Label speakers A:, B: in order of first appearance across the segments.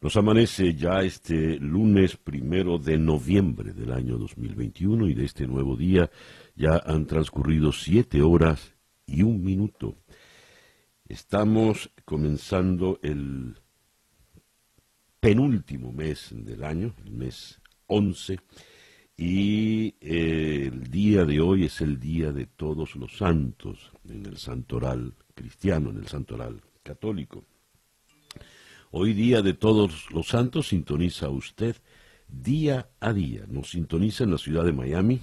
A: Nos amanece ya este lunes primero de noviembre del año 2021 y de este nuevo día ya han transcurrido siete horas y un minuto. Estamos comenzando el penúltimo mes del año, el mes 11, y eh, el día de hoy es el día de todos los santos en el santoral cristiano, en el santoral católico. Hoy día de todos los santos sintoniza usted día a día. Nos sintoniza en la ciudad de Miami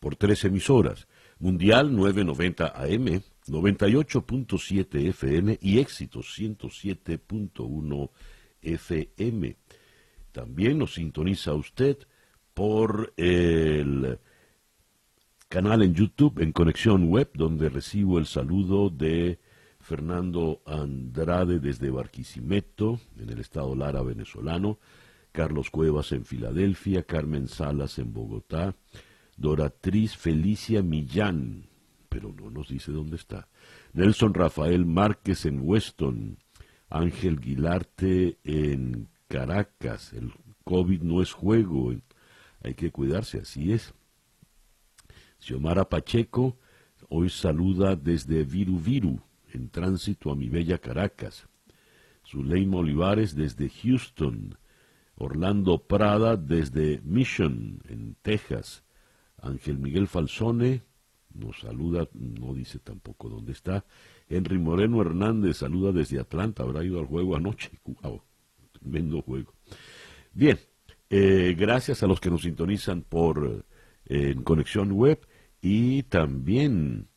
A: por tres emisoras. Mundial 990 AM, 98.7 FM y Éxito 107.1 FM. También nos sintoniza usted por el canal en YouTube en Conexión Web, donde recibo el saludo de Fernando Andrade desde Barquisimeto, en el estado Lara venezolano, Carlos Cuevas en Filadelfia, Carmen Salas en Bogotá, Doratriz Felicia Millán, pero no nos dice dónde está, Nelson Rafael Márquez en Weston, Ángel Guilarte en Caracas, el COVID no es juego, hay que cuidarse, así es. Xiomara Pacheco hoy saluda desde Viru Viru, en tránsito a mi bella Caracas. Zuleima Olivares desde Houston. Orlando Prada desde Mission, en Texas. Ángel Miguel Falsone nos saluda, no dice tampoco dónde está. Henry Moreno Hernández saluda desde Atlanta, habrá ido al juego anoche. Wow, tremendo juego. Bien, eh, gracias a los que nos sintonizan por eh, en conexión web y también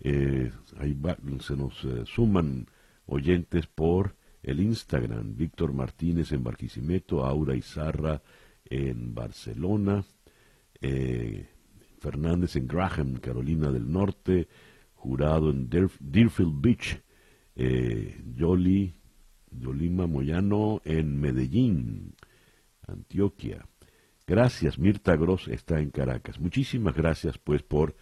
A: eh, ahí se nos eh, suman oyentes por el Instagram. Víctor Martínez en Barquisimeto, Aura Izarra en Barcelona, eh, Fernández en Graham, Carolina del Norte, Jurado en Deerfield Beach, Yoli, Yolima Moyano en Medellín, Antioquia. Gracias, Mirta Gross está en Caracas. Muchísimas gracias pues por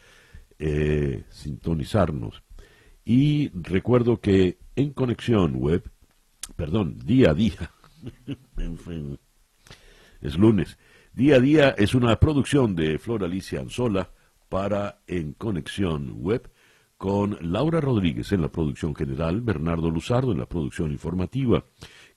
A: eh, sintonizarnos. Y recuerdo que en conexión web, perdón, día a día, es lunes, día a día es una producción de Flor Alicia Anzola para En Conexión Web con Laura Rodríguez en la producción general, Bernardo Luzardo en la producción informativa,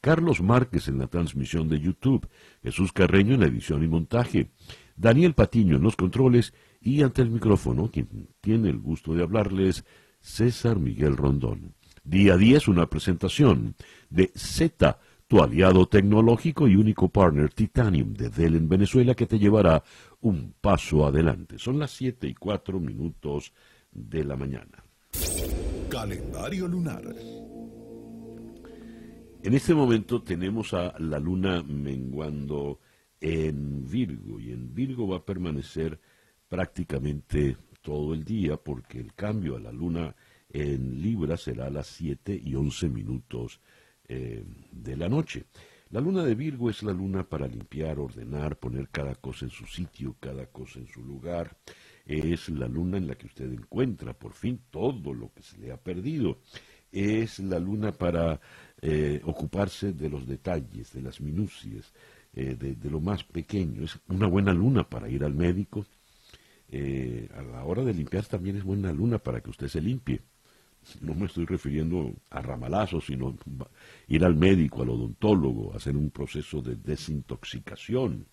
A: Carlos Márquez en la transmisión de YouTube, Jesús Carreño en la edición y montaje, Daniel Patiño en los controles y ante el micrófono, quien tiene el gusto de hablarles, César Miguel Rondón. Día a día es una presentación de Z, tu aliado tecnológico y único partner Titanium de Dell en Venezuela que te llevará un paso adelante. Son las 7 y 4 minutos de la mañana.
B: Calendario lunar.
A: En este momento tenemos a la luna menguando en Virgo y en Virgo va a permanecer prácticamente todo el día porque el cambio a la luna en Libra será a las 7 y 11 minutos eh, de la noche. La luna de Virgo es la luna para limpiar, ordenar, poner cada cosa en su sitio, cada cosa en su lugar. Es la luna en la que usted encuentra por fin todo lo que se le ha perdido. Es la luna para eh, ocuparse de los detalles, de las minucias, eh, de, lo más pequeño. Es una buena luna para ir al médico. Eh, a la hora de limpiar también es buena luna para que usted se limpie. No me estoy refiriendo a ramalazos, sino ir al médico, al odontólogo, hacer un proceso de desintoxicación.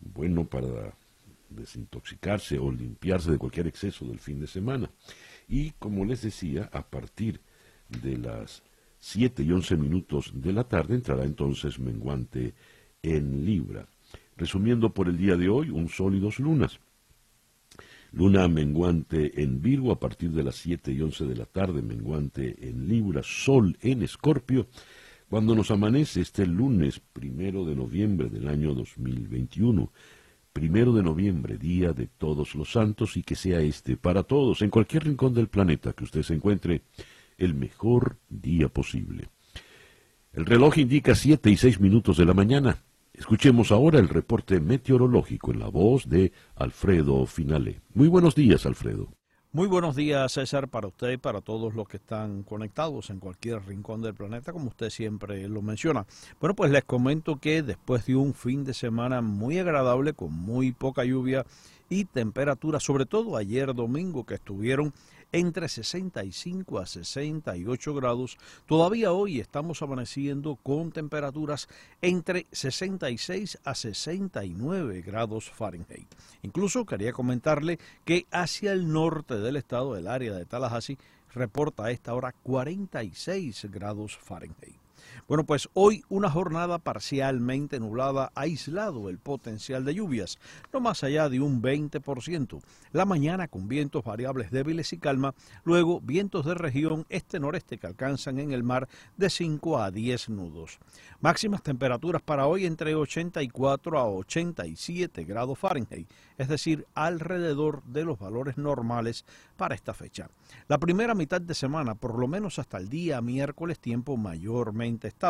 A: Bueno para desintoxicarse o limpiarse de cualquier exceso del fin de semana. Y como les decía, a partir de las 7 y 11 minutos de la tarde entrará entonces menguante en Libra. Resumiendo por el día de hoy, un sol y dos lunas. Luna menguante en Virgo a partir de las 7 y 11 de la tarde, menguante en Libra, Sol en Escorpio, cuando nos amanece este lunes primero de noviembre del año 2021. primero de noviembre, Día de Todos los Santos, y que sea este para todos, en cualquier rincón del planeta que usted se encuentre, el mejor día posible. El reloj indica siete y seis minutos de la mañana. Escuchemos ahora el reporte meteorológico en la voz de Alfredo Finale. Muy buenos días, Alfredo.
C: Muy buenos días, César, para usted y para todos los que están conectados en cualquier rincón del planeta, como usted siempre lo menciona. Bueno, pues les comento que después de un fin de semana muy agradable, con muy poca lluvia y temperatura, sobre todo ayer domingo, que estuvieron entre 65 a 68 grados. Todavía hoy estamos amaneciendo con temperaturas entre 66 a 69 grados Fahrenheit. Incluso quería comentarle que hacia el norte del estado, del área de Tallahassee, reporta a esta hora 46 grados Fahrenheit. Bueno, pues hoy una jornada parcialmente nublada ha aislado el potencial de lluvias, no más allá de un 20%. La mañana con vientos variables débiles y calma, luego vientos de región este-noreste que alcanzan en el mar de 5 a 10 nudos. Máximas temperaturas para hoy entre 84 a 87 grados Fahrenheit, es decir, alrededor de los valores normales para esta fecha. La primera mitad de semana, por lo menos hasta el día miércoles, tiempo mayormente estable.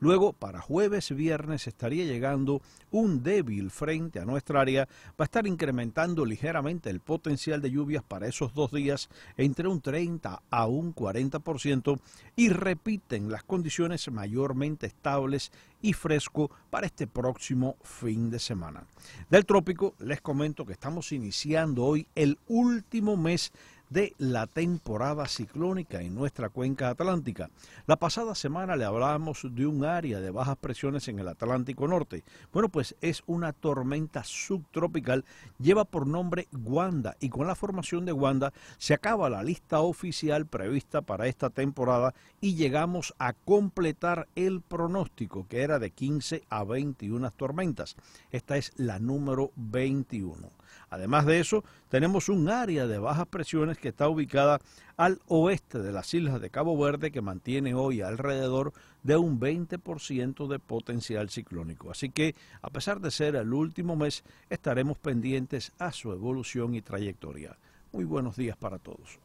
C: Luego, para jueves, viernes, estaría llegando un débil frente a nuestra área. Va a estar incrementando ligeramente el potencial de lluvias para esos dos días entre un 30 a un 40% y repiten las condiciones mayormente estables y fresco para este próximo fin de semana. Del trópico les comento que estamos iniciando hoy el último mes de la temporada ciclónica en nuestra cuenca atlántica. La pasada semana le hablábamos de un área de bajas presiones en el Atlántico Norte. Bueno, pues es una tormenta subtropical, lleva por nombre Wanda y con la formación de Wanda se acaba la lista oficial prevista para esta temporada y llegamos a completar el pronóstico que era de 15 a 21 tormentas. Esta es la número 21. Además de eso, tenemos un área de bajas presiones que está ubicada al oeste de las islas de Cabo Verde que mantiene hoy alrededor de un 20% de potencial ciclónico. Así que, a pesar de ser el último mes, estaremos pendientes a su evolución y trayectoria. Muy buenos días para todos.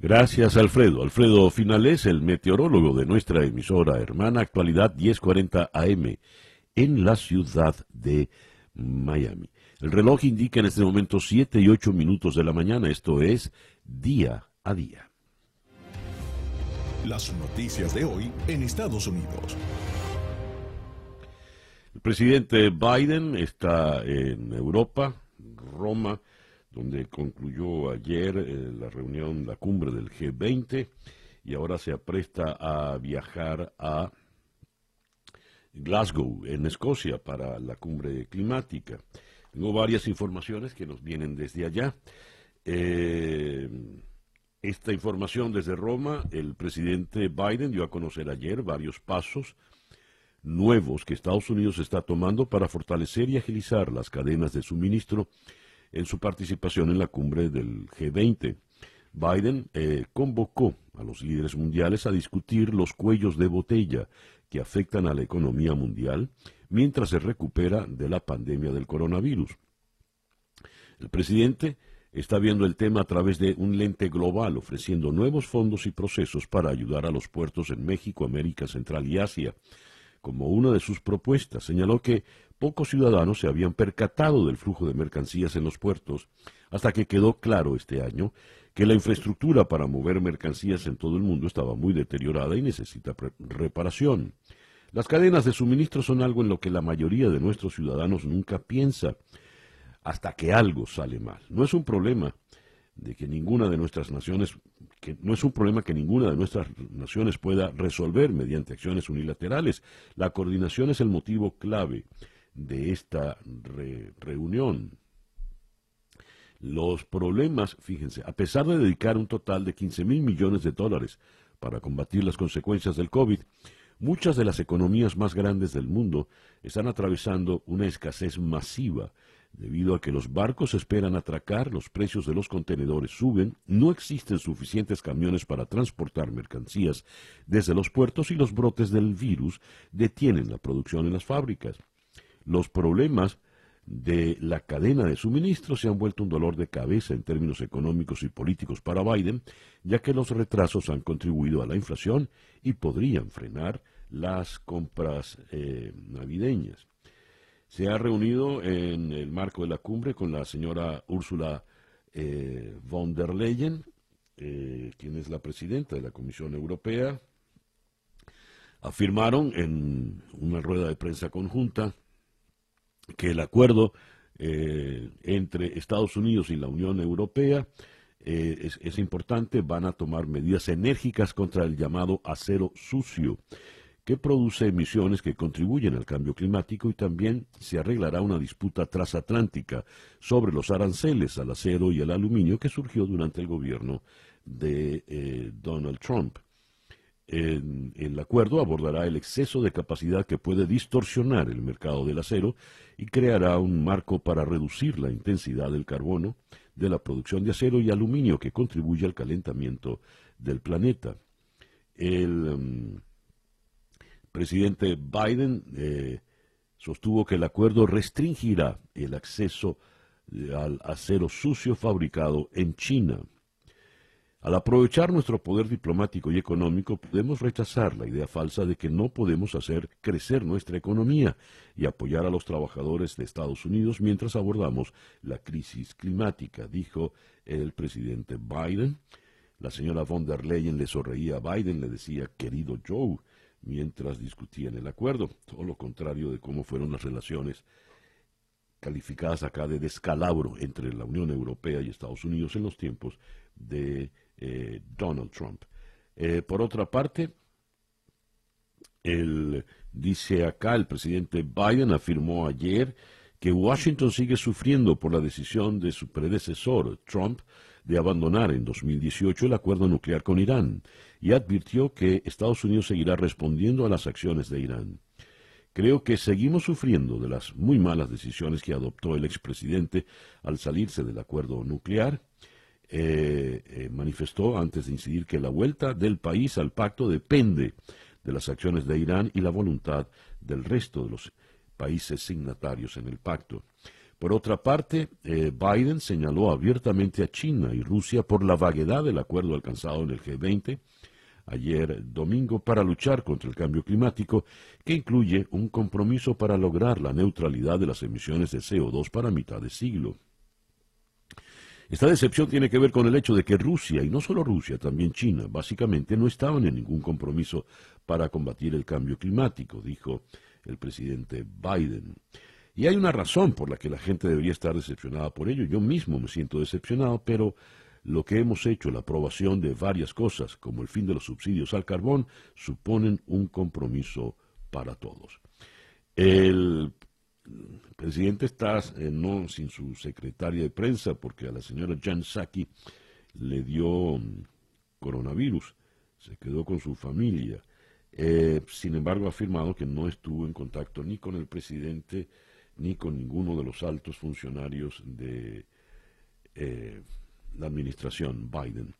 A: Gracias, Alfredo. Alfredo Finales, el meteorólogo de nuestra emisora hermana Actualidad 1040 AM en la ciudad de Miami. El reloj indica en este momento 7 y 8 minutos de la mañana, esto es día a día.
B: Las noticias de hoy en Estados Unidos.
A: El presidente Biden está en Europa, Roma, donde concluyó ayer eh, la reunión, la cumbre del G20, y ahora se apresta a viajar a Glasgow, en Escocia, para la cumbre climática. Tengo varias informaciones que nos vienen desde allá. Eh, esta información desde Roma, el presidente Biden dio a conocer ayer varios pasos nuevos que Estados Unidos está tomando para fortalecer y agilizar las cadenas de suministro en su participación en la cumbre del G20. Biden eh, convocó a los líderes mundiales a discutir los cuellos de botella que afectan a la economía mundial mientras se recupera de la pandemia del coronavirus. El presidente está viendo el tema a través de un lente global, ofreciendo nuevos fondos y procesos para ayudar a los puertos en México, América Central y Asia. Como una de sus propuestas, señaló que pocos ciudadanos se habían percatado del flujo de mercancías en los puertos hasta que quedó claro este año que la infraestructura para mover mercancías en todo el mundo estaba muy deteriorada y necesita reparación. Las cadenas de suministro son algo en lo que la mayoría de nuestros ciudadanos nunca piensa hasta que algo sale mal. No es un problema de que ninguna de nuestras naciones, no es un problema que ninguna de nuestras naciones pueda resolver mediante acciones unilaterales. La coordinación es el motivo clave de esta reunión. Los problemas, fíjense, a pesar de dedicar un total de 15 mil millones de dólares para combatir las consecuencias del COVID, Muchas de las economías más grandes del mundo están atravesando una escasez masiva debido a que los barcos esperan atracar, los precios de los contenedores suben, no existen suficientes camiones para transportar mercancías desde los puertos y los brotes del virus detienen la producción en las fábricas. Los problemas de la cadena de suministro se han vuelto un dolor de cabeza en términos económicos y políticos para Biden, ya que los retrasos han contribuido a la inflación y podrían frenar las compras eh, navideñas. Se ha reunido en el marco de la cumbre con la señora Ursula eh, von der Leyen, eh, quien es la presidenta de la Comisión Europea. Afirmaron en una rueda de prensa conjunta que el acuerdo eh, entre Estados Unidos y la Unión Europea eh, es, importante, van a tomar medidas enérgicas contra el llamado acero sucio, que produce emisiones que contribuyen al cambio climático y también se arreglará una disputa transatlántica sobre los aranceles al acero y al aluminio que surgió durante el gobierno de eh, Donald Trump el acuerdo abordará el exceso de capacidad que puede distorsionar el mercado del acero y creará un marco para reducir la intensidad del carbono de la producción de acero y aluminio que contribuye al calentamiento del planeta. El um, presidente Biden eh, sostuvo que el acuerdo restringirá el acceso eh, al acero sucio fabricado en China. Al aprovechar nuestro poder diplomático y económico, podemos rechazar la idea falsa de que no podemos hacer crecer nuestra economía y apoyar a los trabajadores de Estados Unidos mientras abordamos la crisis climática, dijo el presidente Biden. La señora von der Leyen le sonreía a Biden, le decía, querido Joe, mientras discutían el acuerdo, todo lo contrario de cómo fueron las relaciones calificadas acá de descalabro entre la Unión Europea y Estados Unidos en los tiempos de eh, Donald Trump. Eh, por otra parte, dice acá el presidente Biden afirmó ayer que Washington sigue sufriendo por la decisión de su predecesor, Trump, de abandonar en 2018 el acuerdo nuclear con Irán y advirtió que Estados Unidos seguirá respondiendo a las acciones de Irán. Creo que seguimos sufriendo de las muy malas decisiones que adoptó el expresidente al salirse del acuerdo nuclear eh, eh, manifestó antes de incidir que la vuelta del país al pacto depende de las acciones de Irán y la voluntad del resto de los países signatarios en el pacto. Por otra parte, eh, Biden señaló abiertamente a China y Rusia por la vaguedad del acuerdo alcanzado en el G20 ayer domingo para luchar contra el cambio climático, que incluye un compromiso para lograr la neutralidad de las emisiones de CO2 para mitad de siglo. Esta decepción tiene que ver con el hecho de que Rusia, y no solo Rusia, también China, básicamente no estaban en ningún compromiso para combatir el cambio climático, dijo el presidente Biden. Y hay una razón por la que la gente debería estar decepcionada por ello. Yo mismo me siento decepcionado, pero lo que hemos hecho, la aprobación de varias cosas, como el fin de los subsidios al carbón, suponen un compromiso para todos. El el presidente está eh, no sin su secretaria de prensa porque a la señora Jan Psaki le dio mm, coronavirus, se quedó con su familia. Eh, sin embargo, ha afirmado que no estuvo en contacto ni con el presidente ni con ninguno de los altos funcionarios de eh, la administración Biden.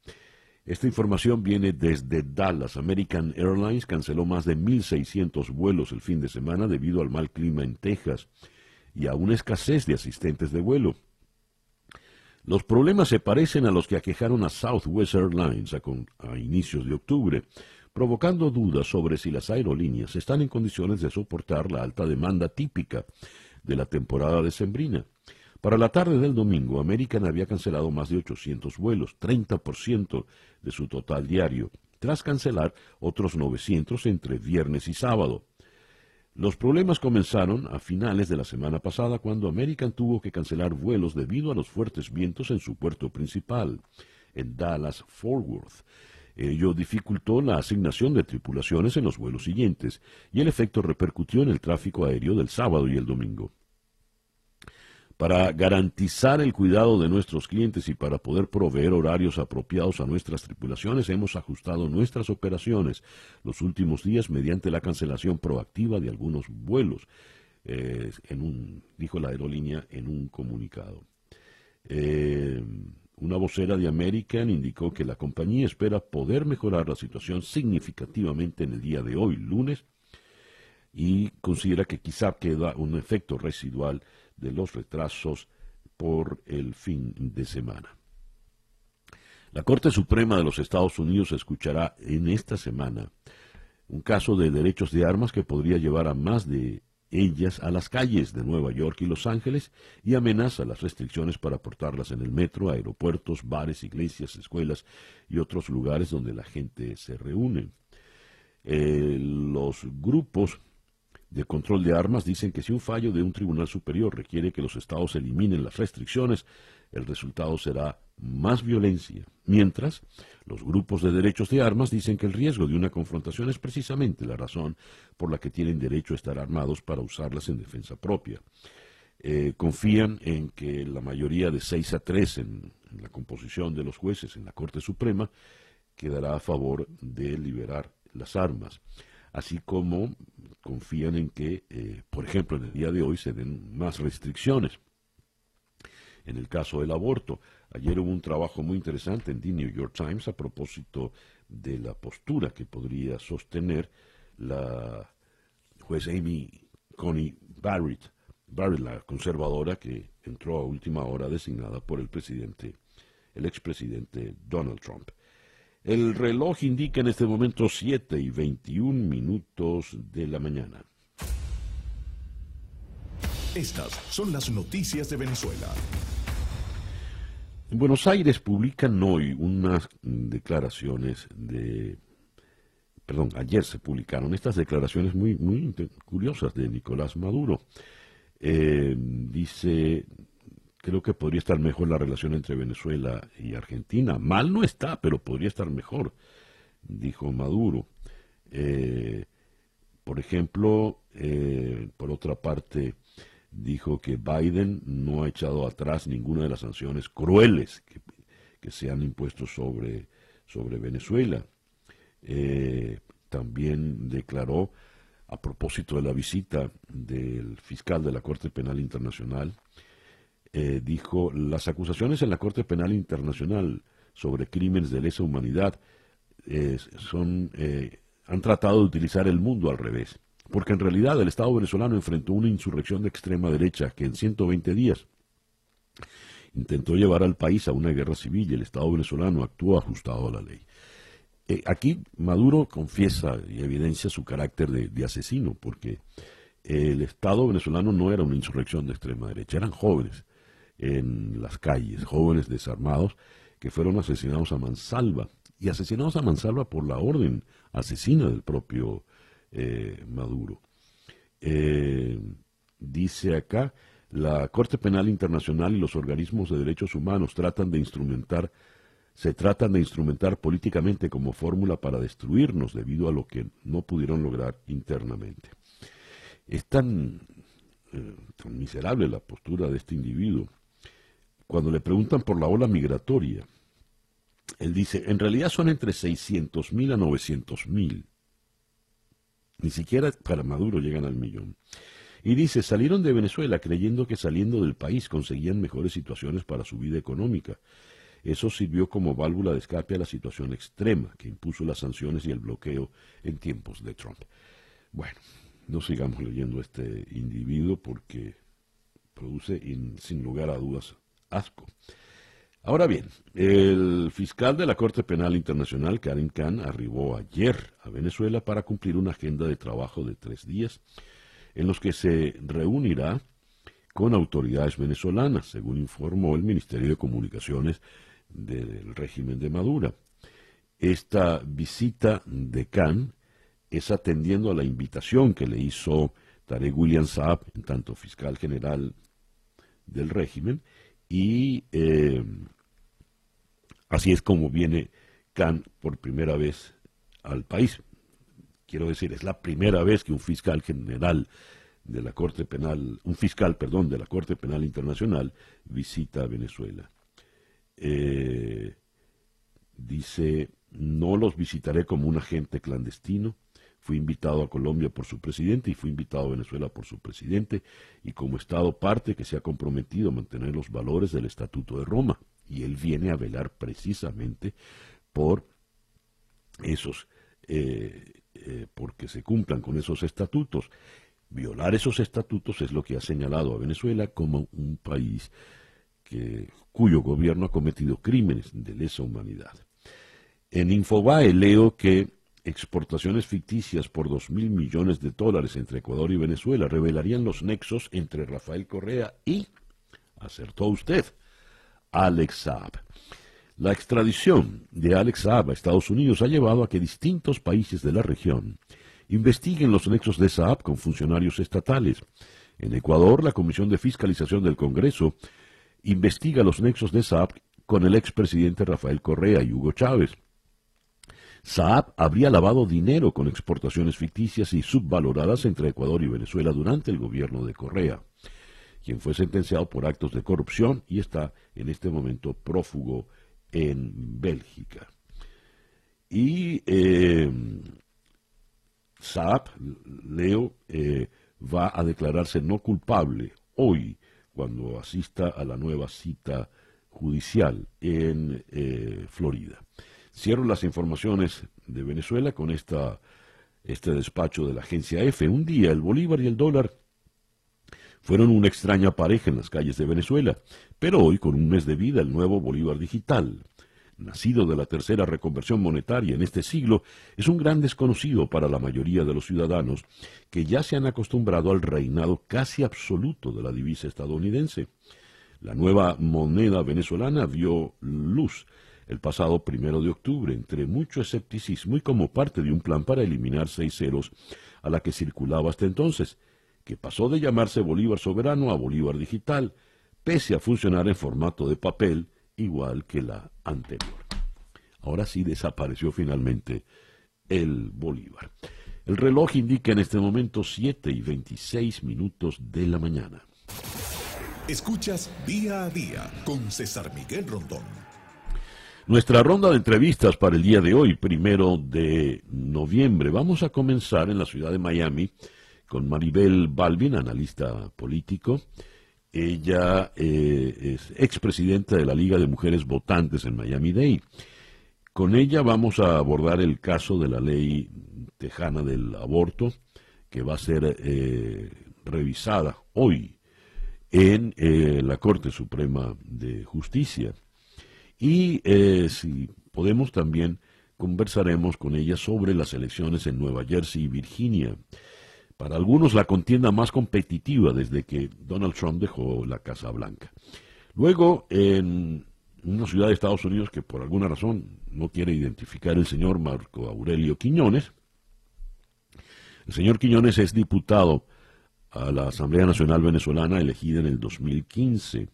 A: Esta información viene desde Dallas. American Airlines canceló más de 1.600 vuelos el fin de semana debido al mal clima en Texas y a una escasez de asistentes de vuelo. Los problemas se parecen a los que aquejaron a Southwest Airlines a, inicios de octubre, provocando dudas sobre si las aerolíneas están en condiciones de soportar la alta demanda típica de la temporada decembrina. Para la tarde del domingo, American había cancelado más de 800 vuelos, 30% de su total diario, tras cancelar otros 900 entre viernes y sábado. Los problemas comenzaron a finales de la semana pasada cuando American tuvo que cancelar vuelos debido a los fuertes vientos en su puerto principal, en Dallas Fort Worth. Ello dificultó la asignación de tripulaciones en los vuelos siguientes y el efecto repercutió en el tráfico aéreo del sábado y el domingo. Para garantizar el cuidado de nuestros clientes y para poder proveer horarios apropiados a nuestras tripulaciones, hemos ajustado nuestras operaciones los últimos días mediante la cancelación proactiva de algunos vuelos, eh, dijo la aerolínea en un comunicado. Eh, una vocera de American indicó que la compañía espera poder mejorar la situación significativamente en el día de hoy, lunes, y considera que quizá queda un efecto residual de los retrasos por el fin de semana. La Corte Suprema de los Estados Unidos escuchará en esta semana un caso de derechos de armas que podría llevar a más de ellas a las calles de Nueva York y Los Ángeles y amenaza las restricciones para portarlas en el metro, aeropuertos, bares, iglesias, escuelas y otros lugares donde la gente se reúne. Eh, los grupos de control de armas dicen que si un fallo de un tribunal superior requiere que los estados eliminen las restricciones, el resultado será más violencia. Mientras, los grupos de derechos de armas dicen que el riesgo de una confrontación es precisamente la razón por la que tienen derecho a estar armados para usarlas en defensa propia. Eh, confían en que la mayoría de 6 a 3 en, la composición de los jueces en la Corte Suprema quedará a favor de liberar las armas así como confían en que, eh, por ejemplo, en el día de hoy se den más restricciones. En el caso del aborto, ayer hubo un trabajo muy interesante en The New York Times a propósito de la postura que podría sostener la juez Amy Coney Barrett, Barrett, la conservadora que entró a última hora designada por el presidente, el expresidente Donald Trump. El reloj indica en este momento 7 y 21 minutos de la mañana.
B: Estas son las noticias de Venezuela.
A: En Buenos Aires publican hoy unas declaraciones de... Perdón, ayer se publicaron estas declaraciones muy, muy curiosas de Nicolás Maduro. Eh, dice creo que podría estar mejor la relación entre Venezuela y Argentina. Mal no está, pero podría estar mejor, dijo Maduro. Eh, por ejemplo, eh, por otra parte, dijo que Biden no ha echado atrás ninguna de las sanciones crueles que, se han impuesto sobre, sobre Venezuela. Eh, también declaró, a propósito de la visita del fiscal de la Corte Penal Internacional, eh, dijo, las acusaciones en la Corte Penal Internacional sobre crímenes de lesa humanidad eh, son, eh, han tratado de utilizar el mundo al revés, porque en realidad el Estado venezolano enfrentó una insurrección de extrema derecha que en 120 días intentó llevar al país a una guerra civil y el Estado venezolano actuó ajustado a la ley. aquí Maduro confiesa y evidencia su carácter de asesino, porque el Estado venezolano no era una insurrección de extrema derecha, eran jóvenes en las calles, jóvenes desarmados que fueron asesinados a mansalva y asesinados a mansalva por la orden asesina del propio eh, Maduro. Eh, dice acá, la Corte Penal Internacional y los organismos de derechos humanos tratan de instrumentar, se tratan de instrumentar políticamente como fórmula para destruirnos debido a lo que no pudieron lograr internamente. Es tan, eh, tan miserable la postura de este individuo cuando le preguntan por la ola migratoria, él dice, en realidad son entre 600 mil a 900 mil. Ni siquiera para Maduro llegan al millón. Y dice, salieron de Venezuela creyendo que saliendo del país conseguían mejores situaciones para su vida económica. Eso sirvió como válvula de escape a la situación extrema que impuso las sanciones y el bloqueo en tiempos de Trump. Bueno, no sigamos leyendo este individuo porque produce, sin lugar a dudas, asco. Ahora bien, el fiscal de la Corte Penal Internacional, Karim Khan, arribó ayer a Venezuela para cumplir una agenda de trabajo de tres días en los que se reunirá con autoridades venezolanas, según informó el Ministerio de Comunicaciones del régimen de Maduro. Esta visita de Khan es atendiendo a la invitación que le hizo Tarek William Saab, en tanto fiscal general del régimen, y eh, así es como viene Khan por primera vez al país. Quiero decir, es la primera vez que un fiscal general de la Corte Penal, un fiscal, perdón, de la Corte Penal Internacional visita Venezuela. Eh, dice, no los visitaré como un agente clandestino, Fui invitado a Colombia por su presidente y fui invitado a Venezuela por su presidente y como Estado parte que se ha comprometido a mantener los valores del Estatuto de Roma. Y él viene a velar precisamente por esos, eh, eh, porque se cumplan con esos estatutos. Violar esos estatutos es lo que ha señalado a Venezuela como un país que, cuyo gobierno ha cometido crímenes de lesa humanidad. En Infobae leo que exportaciones ficticias por dos mil millones de dólares entre Ecuador y Venezuela revelarían los nexos entre Rafael Correa y, acertó usted, Alex Saab. La extradición de Alex Saab a Estados Unidos ha llevado a que distintos países de la región investiguen los nexos de Saab con funcionarios estatales. En Ecuador, la Comisión de Fiscalización del Congreso investiga los nexos de Saab con el expresidente Rafael Correa y Hugo Chávez. Saab habría lavado dinero con exportaciones ficticias y subvaloradas entre Ecuador y Venezuela durante el gobierno de Correa, quien fue sentenciado por actos de corrupción y está en este momento prófugo en Bélgica. Y eh, Saab, Leo, eh, va a declararse no culpable hoy cuando asista a la nueva cita judicial en eh, Florida. Cierro las informaciones de Venezuela con esta, este despacho de la agencia F. Un día el bolívar y el dólar fueron una extraña pareja en las calles de Venezuela, pero hoy, con un mes de vida, el nuevo bolívar digital, nacido de la tercera reconversión monetaria en este siglo, es un gran desconocido para la mayoría de los ciudadanos que ya se han acostumbrado al reinado casi absoluto de la divisa estadounidense. La nueva moneda venezolana vio luz el pasado primero de octubre, entre mucho escepticismo y como parte de un plan para eliminar seis ceros a la que circulaba hasta entonces, que pasó de llamarse Bolívar Soberano a Bolívar Digital, pese a funcionar en formato de papel igual que la anterior. Ahora sí desapareció finalmente el Bolívar. El reloj indica en este momento 7 y 26 minutos de la mañana.
B: Escuchas día a día con César Miguel Rondón.
A: Nuestra ronda de entrevistas para el día de hoy, primero de noviembre, vamos a comenzar en la ciudad de Miami con Maribel Balvin, analista político, ella eh, es expresidenta de la Liga de Mujeres Votantes en Miami-Dade. Con ella vamos a abordar el caso de la ley tejana del aborto, que va a ser eh, revisada hoy en eh, la Corte Suprema de Justicia. Y si podemos también conversaremos con ella sobre las elecciones en Nueva Jersey y Virginia para algunos la contienda más competitiva desde que Donald Trump dejó la Casa Blanca. Luego, en una ciudad de Estados Unidos que por alguna razón no quiere identificar el señor Marco Aurelio Quiñones, el señor Quiñones es diputado a la Asamblea Nacional Venezolana elegida en el 2015.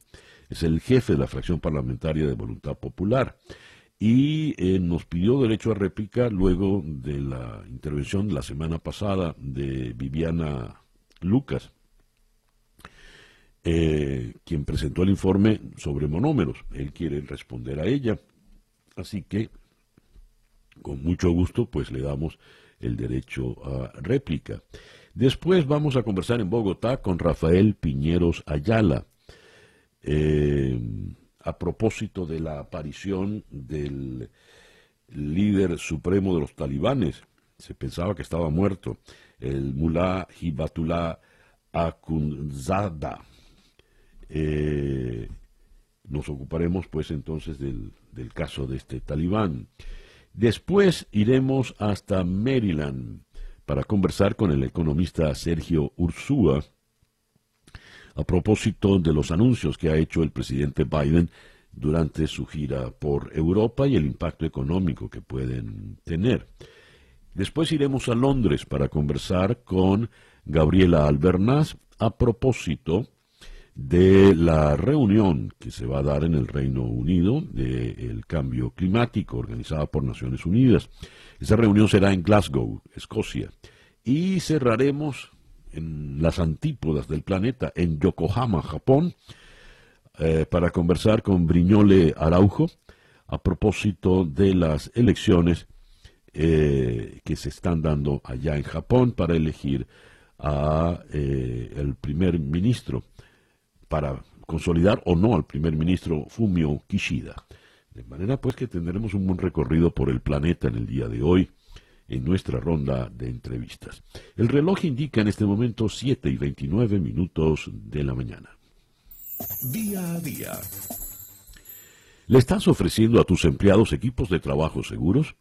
A: Es el jefe de la fracción parlamentaria de Voluntad Popular y eh, nos pidió derecho a réplica luego de la intervención la semana pasada de Viviana Lucas, eh, quien presentó el informe sobre monómeros. Él quiere responder a ella, así que con mucho gusto pues le damos el derecho a réplica. Después vamos a conversar en Bogotá con Rafael Piñeros Ayala. Eh, a propósito de la aparición del líder supremo de los talibanes. Se pensaba que estaba muerto, el mullah Hibatullah Akunzada. Eh, nos ocuparemos pues entonces del, del caso de este talibán. Después iremos hasta Maryland para conversar con el economista Sergio Ursúa, a propósito de los anuncios que ha hecho el presidente Biden durante su gira por Europa y el impacto económico que pueden tener. Después iremos a Londres para conversar con Gabriela Albernaz a propósito de la reunión que se va a dar en el Reino Unido del cambio climático organizada por Naciones Unidas. Esa reunión será en Glasgow, Escocia. Y cerraremos en las antípodas del planeta, en Yokohama, Japón, eh, para conversar con Briñole Araujo a propósito de las elecciones eh, que se están dando allá en Japón para elegir a eh, el primer ministro, para consolidar o no al primer ministro Fumio Kishida. De manera pues que tendremos un buen recorrido por el planeta en el día de hoy en nuestra ronda de entrevistas. El reloj indica en este momento 7 y 29 minutos de la mañana.
B: Día a día.
A: ¿Le estás ofreciendo a tus empleados equipos de trabajo seguros?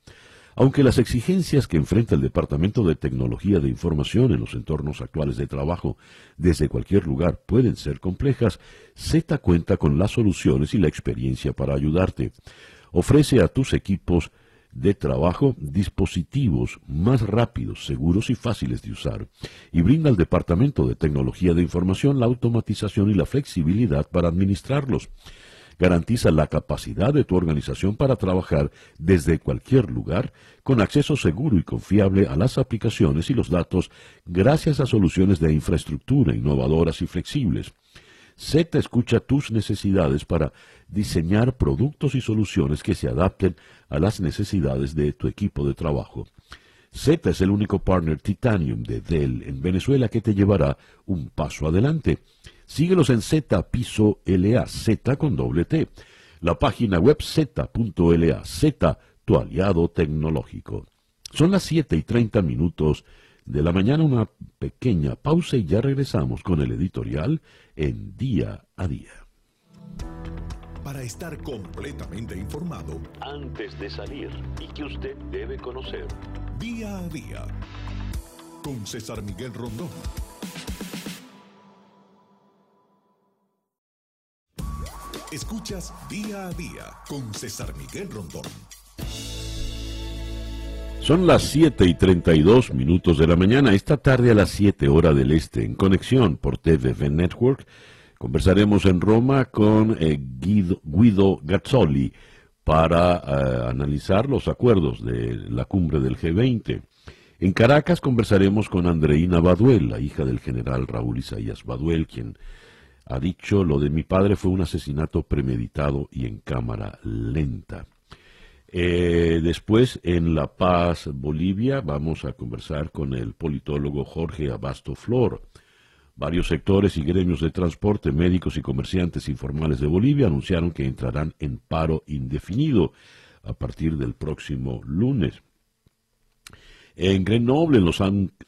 A: Aunque las exigencias que enfrenta el Departamento de Tecnología de Información en los entornos actuales de trabajo desde cualquier lugar pueden ser complejas, Z cuenta con las soluciones y la experiencia para ayudarte. Ofrece a tus equipos de trabajo dispositivos más rápidos, seguros y fáciles de usar, y brinda al Departamento de Tecnología de Información la automatización y la flexibilidad para administrarlos. Garantiza la capacidad de tu organización para trabajar desde cualquier lugar con acceso seguro y confiable a las aplicaciones y los datos gracias a soluciones de infraestructura innovadoras y flexibles. Z escucha tus necesidades para diseñar productos y soluciones que se adapten a las necesidades de tu equipo de trabajo. Z es el único partner Titanium de Dell en Venezuela que te llevará un paso adelante. Síguelos en Z Piso LA, Z con doble T. La página web z.la, Z, tu aliado tecnológico. Son las 7 y 30 minutos de la mañana, una pequeña pausa y ya regresamos con el editorial en Día a Día.
B: Para estar completamente informado,
A: Antes de salir y que usted debe conocer.
B: día a día, con César Miguel Rondón. Escuchas día a día con César Miguel Rondón.
A: Son las 7 y 32 minutos de la mañana. Esta tarde a las 7 hora del este, en conexión por TVV Network, conversaremos en Roma con eh, Guido, Guido Gazzoli para eh, analizar los acuerdos de la cumbre del G20. En Caracas conversaremos con Andreina Baduel, la hija del general Raúl Isaías Baduel, quien ha dicho lo de mi padre fue un asesinato premeditado y en cámara lenta. Eh, después, en La Paz, Bolivia, vamos a conversar con el politólogo Jorge Abasto Flor. Varios sectores y gremios de transporte, médicos y comerciantes informales de Bolivia anunciaron que entrarán en paro indefinido a partir del próximo lunes. En Grenoble, en los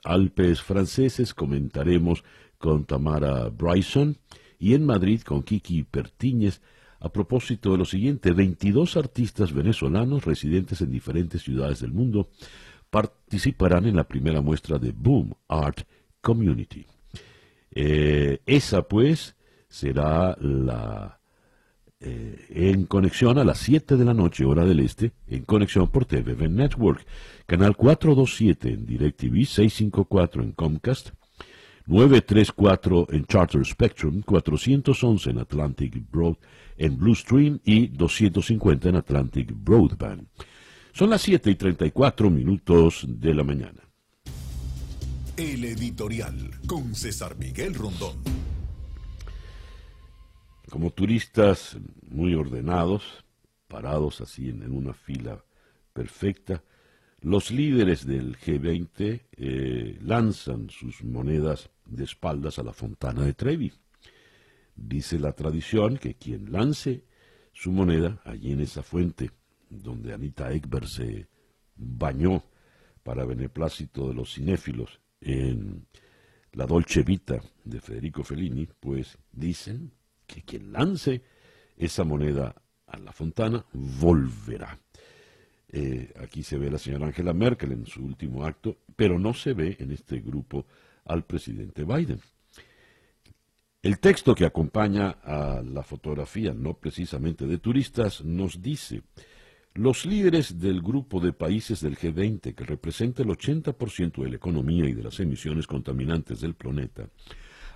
A: Alpes franceses, comentaremos con Tamara Bryson y en Madrid con Kiki Pertíñez a propósito de lo siguiente, 22 artistas venezolanos residentes en diferentes ciudades del mundo participarán en la primera muestra de Boom Art Community. Eh, esa pues será la eh, en conexión a las 7 de la noche, hora del este, en conexión por TVV Network, canal 427 en DirecTV, 654 en Comcast, 934 en Charter Spectrum, 411 en Atlantic Broad, en Blue Stream y 250 en Atlantic Broadband. Son las 7 y 34 minutos de la mañana.
B: El editorial con César Miguel Rondón.
A: como turistas muy ordenados, parados así en, en una fila perfecta, los líderes del G20 eh, lanzan sus monedas de espaldas a la fontana de Trevi. Dice la tradición que quien lance su moneda allí en esa fuente, donde Anita Ekberg se bañó para beneplácito de los cinéfilos en la Dolce Vita de Federico Fellini, pues dicen que quien lance esa moneda a la fontana volverá. Eh, aquí se ve a la señora Angela Merkel en su último acto, pero no se ve en este grupo al presidente Biden. El texto que acompaña a la fotografía, no precisamente de turistas, nos dice, los líderes del grupo de países del G20, que representa el 80% de la economía y de las emisiones contaminantes del planeta,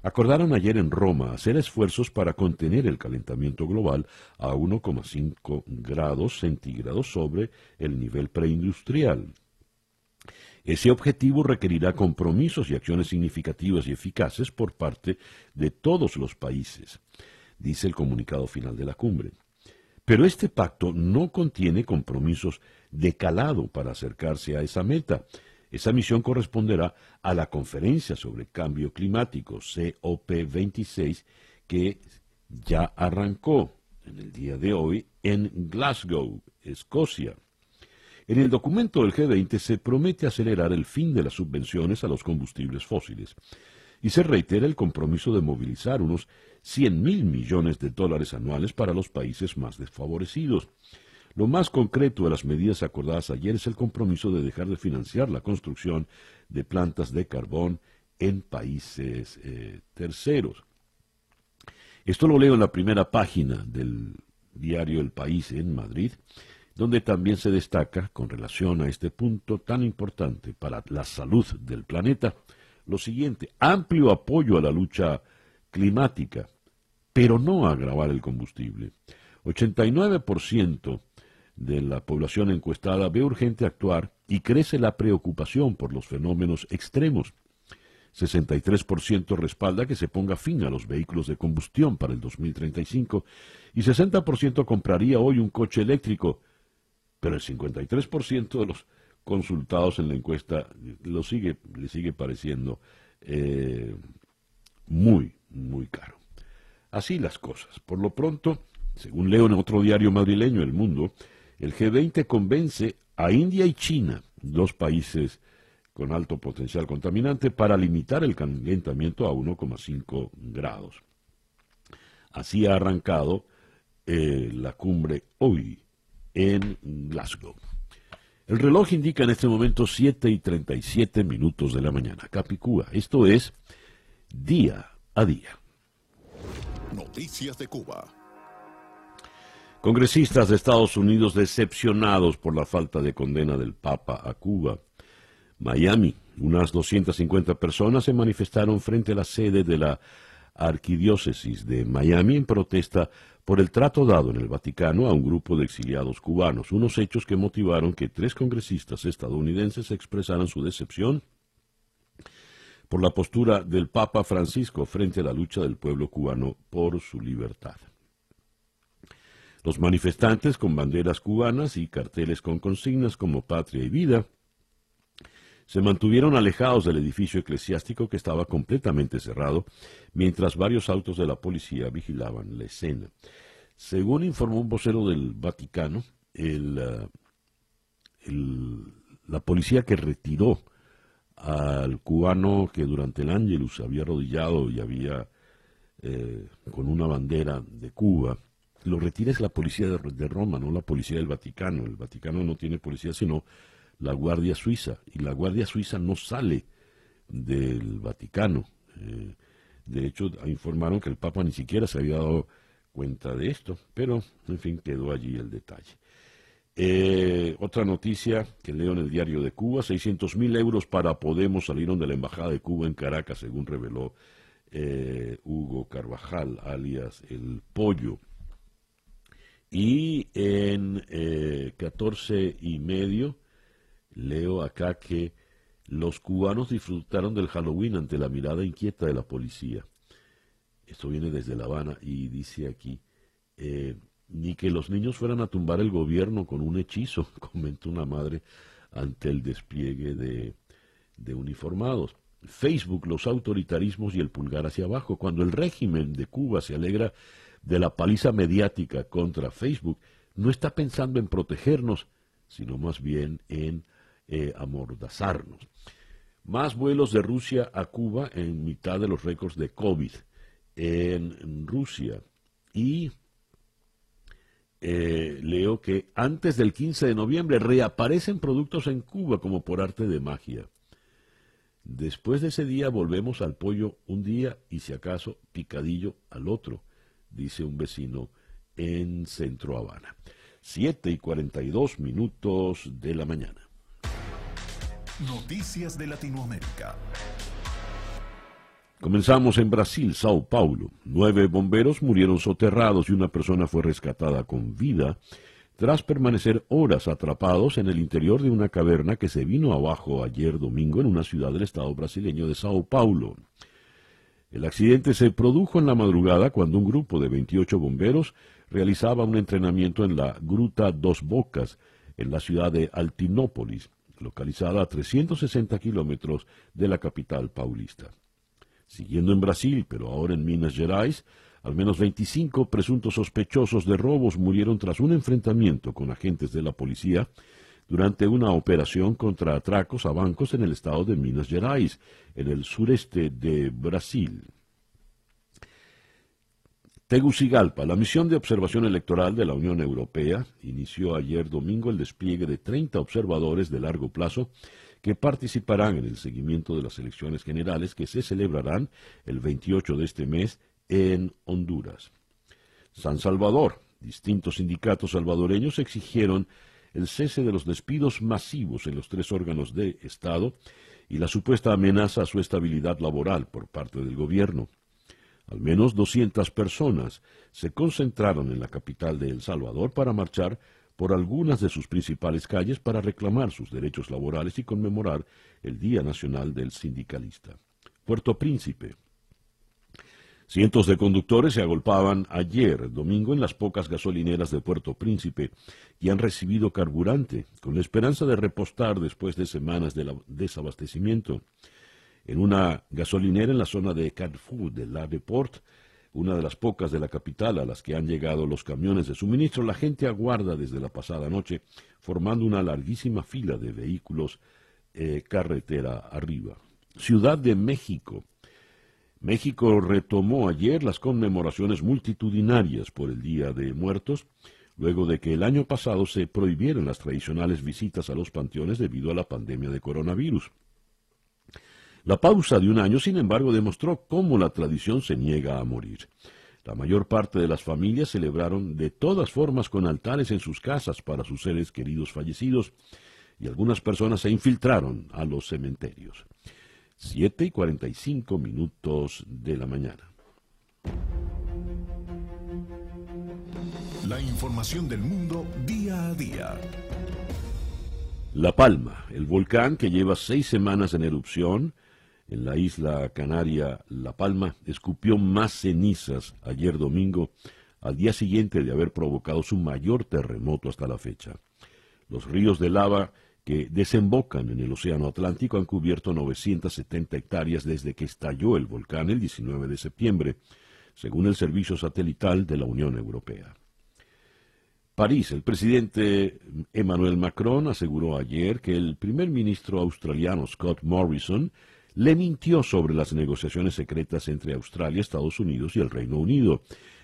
A: acordaron ayer en Roma hacer esfuerzos para contener el calentamiento global a 1,5 grados centígrados sobre el nivel preindustrial. Ese objetivo requerirá compromisos y acciones significativas y eficaces por parte de todos los países, dice el comunicado final de la cumbre. Pero este pacto no contiene compromisos de calado para acercarse a esa meta. Esa misión corresponderá a la Conferencia sobre Cambio Climático, COP26, que ya arrancó en el día de hoy en Glasgow, Escocia. En el documento del G20 se promete acelerar el fin de las subvenciones a los combustibles fósiles y se reitera el compromiso de movilizar unos 100 mil millones de dólares anuales para los países más desfavorecidos. Lo más concreto de las medidas acordadas ayer es el compromiso de dejar de financiar la construcción de plantas de carbón en países eh, terceros. Esto lo leo en la primera página del diario El País en Madrid, donde también se destaca, con relación a este punto tan importante para la salud del planeta, lo siguiente, amplio apoyo a la lucha climática, pero no a agravar el combustible. 89% de la población encuestada ve urgente actuar y crece la preocupación por los fenómenos extremos. 63% respalda que se ponga fin a los vehículos de combustión para el 2035 y 60% compraría hoy un coche eléctrico, pero el 53% de los consultados en la encuesta lo sigue, le sigue pareciendo eh, muy, muy caro. Así las cosas. Por lo pronto, según leo en otro diario madrileño, El Mundo, el G20 convence a India y China, dos países con alto potencial contaminante, para limitar el calentamiento a 1,5 grados. Así ha arrancado eh, la cumbre hoy en Glasgow. El reloj indica en este momento 7 y 37 minutos de la mañana. Capicúa, esto es día a día.
B: Noticias de Cuba.
A: Congresistas de Estados Unidos decepcionados por la falta de condena del Papa a Cuba. Miami, unas 250 personas se manifestaron frente a la sede de la Arquidiócesis de Miami en protesta por el trato dado en el Vaticano a un grupo de exiliados cubanos, unos hechos que motivaron que tres congresistas estadounidenses expresaran su decepción por la postura del Papa Francisco frente a la lucha del pueblo cubano por su libertad. Los manifestantes con banderas cubanas y carteles con consignas como patria y vida se mantuvieron alejados del edificio eclesiástico que estaba completamente cerrado, mientras varios autos de la policía vigilaban la escena. Según informó un vocero del Vaticano, uh, la policía que retiró al cubano que durante el Ángelus había arrodillado y había eh, con una bandera de Cuba, lo retira es la policía de Roma, no la policía del Vaticano. El Vaticano no tiene policía, sino la Guardia Suiza, y la Guardia Suiza no sale del Vaticano. Eh, de hecho, informaron que el Papa ni siquiera se había dado cuenta de esto, pero en fin, quedó allí el detalle. Eh, otra noticia que leo en el diario de Cuba, 600 mil euros para Podemos salieron de la Embajada de Cuba en Caracas, según reveló eh, Hugo Carvajal, alias El Pollo. Y en eh, 14 y medio leo acá que los cubanos disfrutaron del Halloween ante la mirada inquieta de la policía. Esto viene desde La Habana y dice aquí, eh, ni que los niños fueran a tumbar el gobierno con un hechizo, comentó una madre ante el despliegue de, de uniformados. Facebook, los autoritarismos y el pulgar hacia abajo. Cuando el régimen de Cuba se alegra de la paliza mediática contra Facebook, no está pensando en protegernos, sino más bien en eh, amordazarnos. Más vuelos de Rusia a Cuba en mitad de los récords de COVID en Rusia. Y eh, leo que antes del 15 de noviembre reaparecen productos en Cuba como por arte de magia. Después de ese día volvemos al pollo un día y si acaso picadillo al otro, dice un vecino en Centro Habana. Siete y 42 minutos de la mañana.
B: Noticias de Latinoamérica.
A: Comenzamos en Brasil, Sao Paulo. Nueve bomberos murieron soterrados y una persona fue rescatada con vida tras permanecer horas atrapados en el interior de una caverna que se vino abajo ayer domingo en una ciudad del estado brasileño de Sao Paulo. El accidente se produjo en la madrugada cuando un grupo de 28 bomberos realizaba un entrenamiento en la Gruta Dos Bocas, en la ciudad de Altinópolis, localizada a 360 kilómetros de la capital paulista. Siguiendo en Brasil, pero ahora en Minas Gerais, al menos 25 presuntos sospechosos de robos murieron tras un enfrentamiento con agentes de la policía durante una operación contra atracos a bancos en el estado de Minas Gerais, en el sureste de Brasil. Tegucigalpa, la misión de observación electoral de la Unión Europea, inició ayer domingo el despliegue de 30 observadores de largo plazo que participarán en el seguimiento de las elecciones generales que se celebrarán el 28 de este mes en Honduras. San Salvador, distintos sindicatos salvadoreños exigieron el cese de los despidos masivos en los tres órganos de Estado y la supuesta amenaza a su estabilidad laboral por parte del gobierno. Al menos 200 personas se concentraron en la capital de El Salvador para marchar por algunas de sus principales calles para reclamar sus derechos laborales y conmemorar el Día Nacional del Sindicalista. Puerto Príncipe. Cientos de conductores se agolpaban ayer, domingo, en las pocas gasolineras de Puerto Príncipe y han recibido carburante, con la esperanza de repostar después de semanas de desabastecimiento. En una gasolinera en la zona de Carrefour de la Deport, una de las pocas de la capital a las que han llegado los camiones de suministro, la gente aguarda desde la pasada noche, formando una larguísima fila de vehículos eh, carretera arriba. Ciudad de México. México retomó ayer las conmemoraciones multitudinarias por el Día de Muertos, luego de que el año pasado se prohibieron las tradicionales visitas a los panteones debido a la pandemia de coronavirus. La pausa de un año, sin embargo, demostró cómo la tradición se niega a morir. La mayor parte de las familias celebraron de todas formas con altares en sus casas para sus seres queridos fallecidos y algunas personas se infiltraron a los cementerios. Siete y cuarenta y cinco minutos de la mañana.
B: La información del mundo día a día.
A: La Palma, el volcán que lleva seis semanas en erupción, en la isla canaria La Palma, escupió más cenizas ayer domingo, al día siguiente de haber provocado su mayor terremoto hasta la fecha. Los ríos de lava que desembocan en el Océano Atlántico han cubierto 970 hectáreas desde que estalló el volcán el 19 de septiembre, según el servicio satelital de la Unión Europea. París, el presidente Emmanuel Macron aseguró ayer que el primer ministro australiano Scott Morrison le mintió sobre las negociaciones secretas entre Australia, Estados Unidos y el Reino Unido,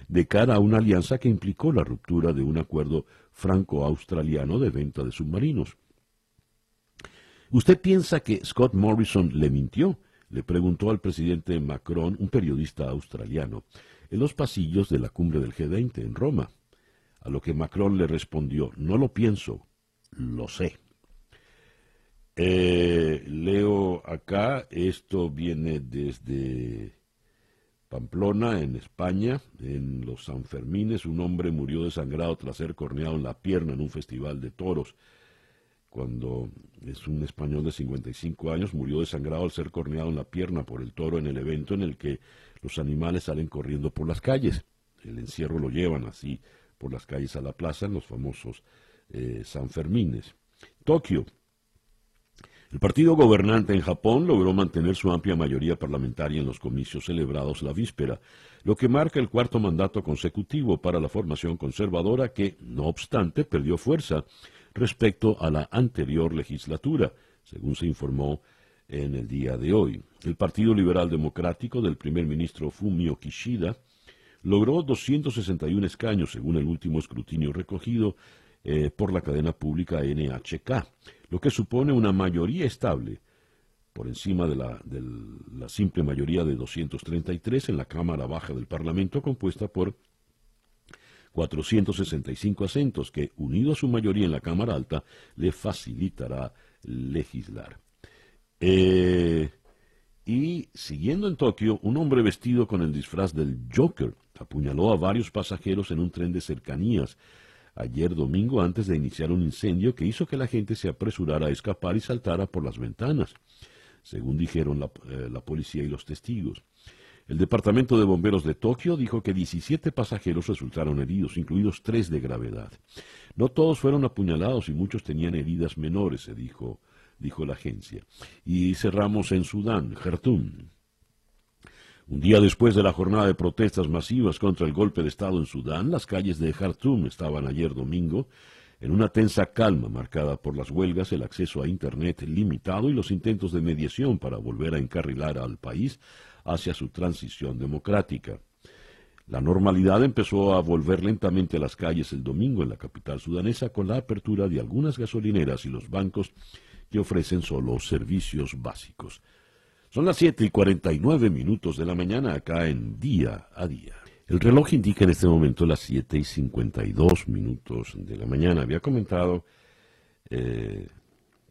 A: de cara a una alianza que implicó la ruptura de un acuerdo franco-australiano de venta de submarinos. ¿Usted piensa que Scott Morrison le mintió? le preguntó al presidente Macron, un periodista australiano, en los pasillos de la cumbre del G20 en Roma. A lo que Macron le respondió, no lo pienso, lo sé. Eh, leo acá, esto viene desde Pamplona, en España, en los Sanfermines, un hombre murió desangrado tras ser corneado en la pierna en un festival de toros. Cuando es un español de 55 años, murió desangrado al ser corneado en la pierna por el toro en el evento en el que los animales salen corriendo por las calles. El encierro lo llevan así por las calles a la plaza en los famosos eh, Sanfermines. Tokio, el partido gobernante en Japón logró mantener su amplia mayoría parlamentaria en los comicios celebrados la víspera, lo que marca el cuarto mandato consecutivo para la formación conservadora que, no obstante, perdió fuerza respecto a la anterior legislatura, según se informó en el día de hoy. El Partido Liberal Democrático del primer ministro Fumio Kishida logró 261 escaños, según el último escrutinio recogido eh, por la cadena pública NHK lo que supone una mayoría estable por encima de la, simple mayoría de 233 en la Cámara Baja del Parlamento, compuesta por 465 acentos, que, unido a su mayoría en la Cámara Alta, le facilitará legislar. Eh, y siguiendo en Tokio, un hombre vestido con el disfraz del Joker apuñaló a varios pasajeros en un tren de cercanías ayer domingo antes de iniciar un incendio que hizo que la gente se apresurara a escapar y saltara por las ventanas, según dijeron la, eh, policía y los testigos. El Departamento de Bomberos de Tokio dijo que 17 pasajeros resultaron heridos, incluidos tres de gravedad. No todos fueron apuñalados y muchos tenían heridas menores, se dijo, dijo la agencia. Y cerramos en Sudán, Khartoum. Un día después de la jornada de protestas masivas contra el golpe de Estado en Sudán, las calles de Khartoum estaban ayer domingo En una tensa calma marcada por las huelgas, el acceso a Internet limitado y los intentos de mediación para volver a encarrilar al país hacia su transición democrática. La normalidad empezó a volver lentamente a las calles el domingo en la capital sudanesa con la apertura de algunas gasolineras y los bancos que ofrecen solo servicios básicos. Son las 7 y 49 minutos de la mañana acá en Día a Día. El reloj indica en este momento las 7 y 52 minutos de la mañana. Había comentado eh,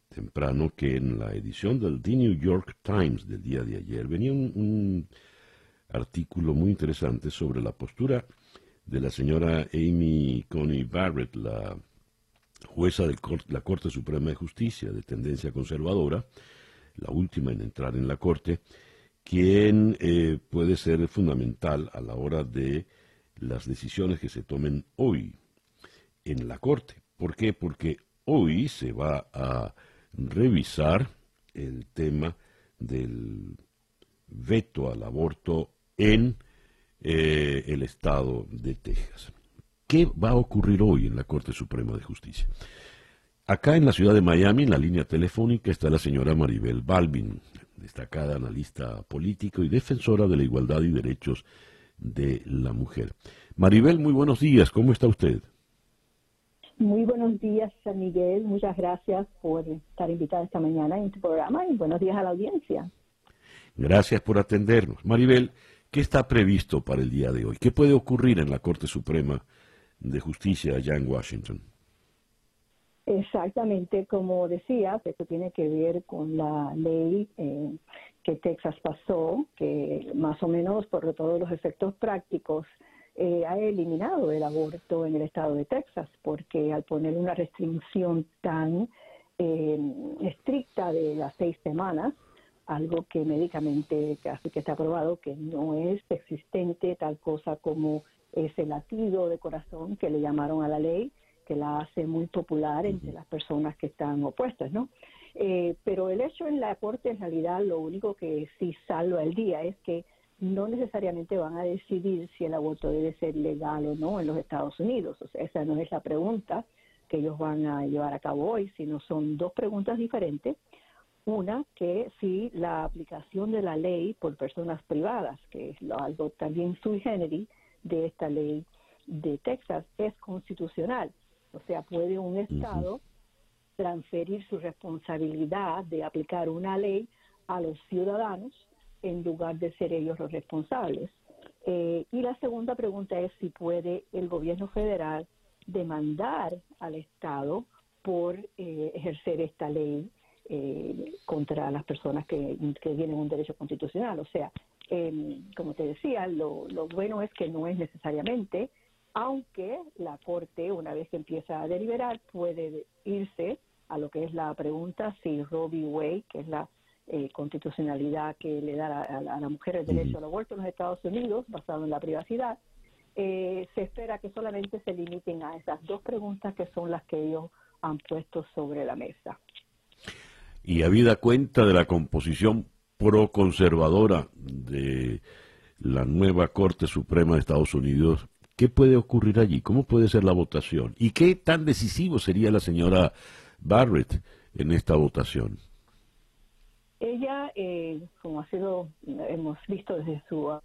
A: temprano que en la edición del The New York Times del día de ayer venía un, artículo muy interesante sobre la postura de la señora Amy Coney Barrett, la jueza de la Corte Suprema de Justicia de tendencia conservadora, la última en entrar en la Corte, quien eh, puede ser fundamental a la hora de las decisiones que se tomen hoy en la Corte. ¿Por qué? Porque hoy se va a revisar el tema del veto al aborto en eh, el estado de Texas. ¿Qué va a ocurrir hoy en la Corte Suprema de Justicia? Acá en la ciudad de Miami, en la línea telefónica, está la señora Maribel Balvin, destacada analista político y defensora de la igualdad y derechos de la mujer. Maribel, muy buenos días, ¿cómo está usted?
D: Muy buenos días, San Miguel. Muchas gracias por estar invitada esta mañana en tu programa y buenos días a la audiencia.
A: Gracias por atendernos. Maribel, ¿qué está previsto para el día de hoy? ¿Qué puede ocurrir en la Corte Suprema de Justicia allá en Washington?
D: Exactamente, como decía, esto tiene que ver con la ley eh, que Texas pasó, que más o menos por todos los efectos prácticos eh, ha eliminado el aborto en el estado de Texas, porque al poner una restricción tan eh, estricta de las seis semanas, algo que médicamente casi que está probado que no es existente, tal cosa como ese latido de corazón que le llamaron a la ley, que la hace muy popular entre las personas que están opuestas, ¿no? Eh, pero el hecho en la Corte, en realidad, lo único que sí salva el día es que no necesariamente van a decidir si el aborto debe ser legal o no en los Estados Unidos. O sea, esa no es la pregunta que ellos van a llevar a cabo hoy, sino son dos preguntas diferentes. Una, que si la aplicación de la ley por personas privadas, que es algo también sui generis de esta ley de Texas, es constitucional. O sea, puede un Estado transferir su responsabilidad de aplicar una ley a los ciudadanos en lugar de ser ellos los responsables. Eh, y la segunda pregunta es si puede el gobierno federal demandar al Estado por eh, ejercer esta ley eh, contra las personas que, que, tienen un derecho constitucional. O sea, em, como te decía, lo, lo bueno es que no es necesariamente aunque la Corte, una vez que empieza a deliberar, puede irse a lo que es la pregunta si v. Wade, que es la eh, constitucionalidad que le da a, la mujer el derecho al aborto en los Estados Unidos, basado en la privacidad, eh, se espera que solamente se limiten a esas dos preguntas que son las que ellos han puesto sobre la mesa.
A: Y habida cuenta de la composición pro-conservadora de la nueva Corte Suprema de Estados Unidos, ¿Qué puede ocurrir allí? ¿Cómo puede ser la votación? ¿Y qué tan decisivo sería la señora Barrett en esta votación?
D: Ella, eh, como ha sido, hemos visto desde su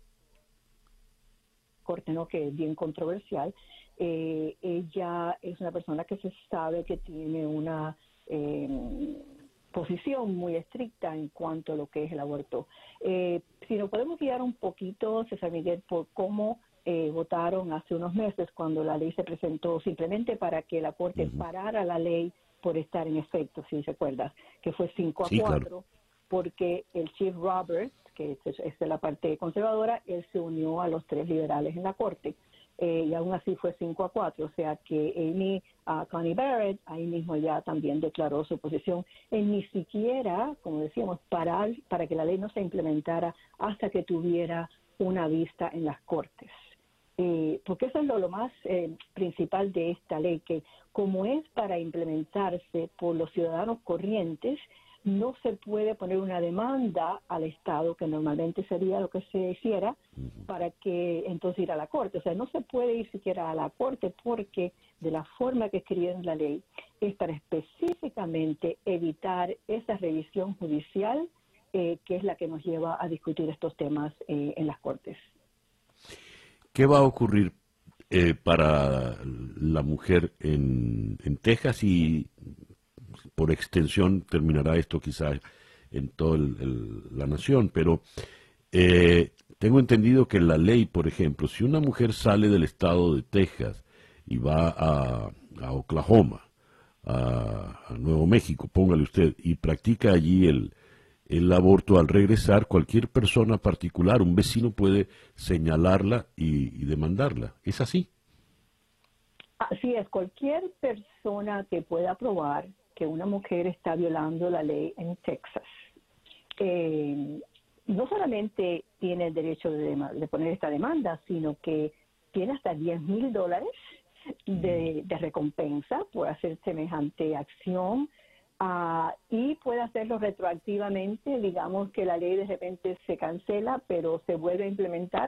D: corte, ¿no? que es bien controversial, eh, ella es una persona que se sabe que tiene una eh, posición muy estricta en cuanto a lo que es el aborto. si nos podemos guiar un poquito, César Miguel, por cómo eh, votaron hace unos meses cuando la ley se presentó simplemente para que la Corte parara la ley por estar en efecto, si se acuerdas, que fue 5 a 4, porque el Chief Roberts, que es, de la parte conservadora, él se unió a los tres liberales en la Corte. Eh, y aún así fue 5 a 4, o sea que Amy uh, Connie Barrett ahí mismo ya también declaró su posición en ni siquiera, como decíamos, parar para que la ley no se implementara hasta que tuviera una vista en las Cortes. Eh, porque eso es lo, más eh, principal de esta ley, que como es para implementarse por los ciudadanos corrientes, no se puede poner una demanda al Estado, que normalmente sería lo que se hiciera, para que entonces ir a la Corte. O sea, no se puede ir siquiera a la Corte porque de la forma que escribieron la ley es para específicamente evitar esa revisión judicial eh, que es la que nos lleva a discutir estos temas eh, en las Cortes.
A: ¿Qué va a ocurrir eh, para la mujer en, en Texas y por extensión terminará esto quizás en toda la nación, pero eh, tengo entendido que la ley, por ejemplo, si una mujer sale del estado de Texas y va a, Oklahoma, a, Nuevo México, póngale usted, y practica allí el, el aborto al regresar, cualquier persona particular, un vecino puede señalarla y, y demandarla. ¿Es así?
D: Así es, cualquier persona que pueda probar que una mujer está violando la ley en Texas, eh, no solamente tiene el derecho de, poner esta demanda, sino que tiene hasta 10 mil dólares de, recompensa por hacer semejante acción ah, y puede hacerlo retroactivamente, digamos que la ley de repente se cancela, pero se vuelve a implementar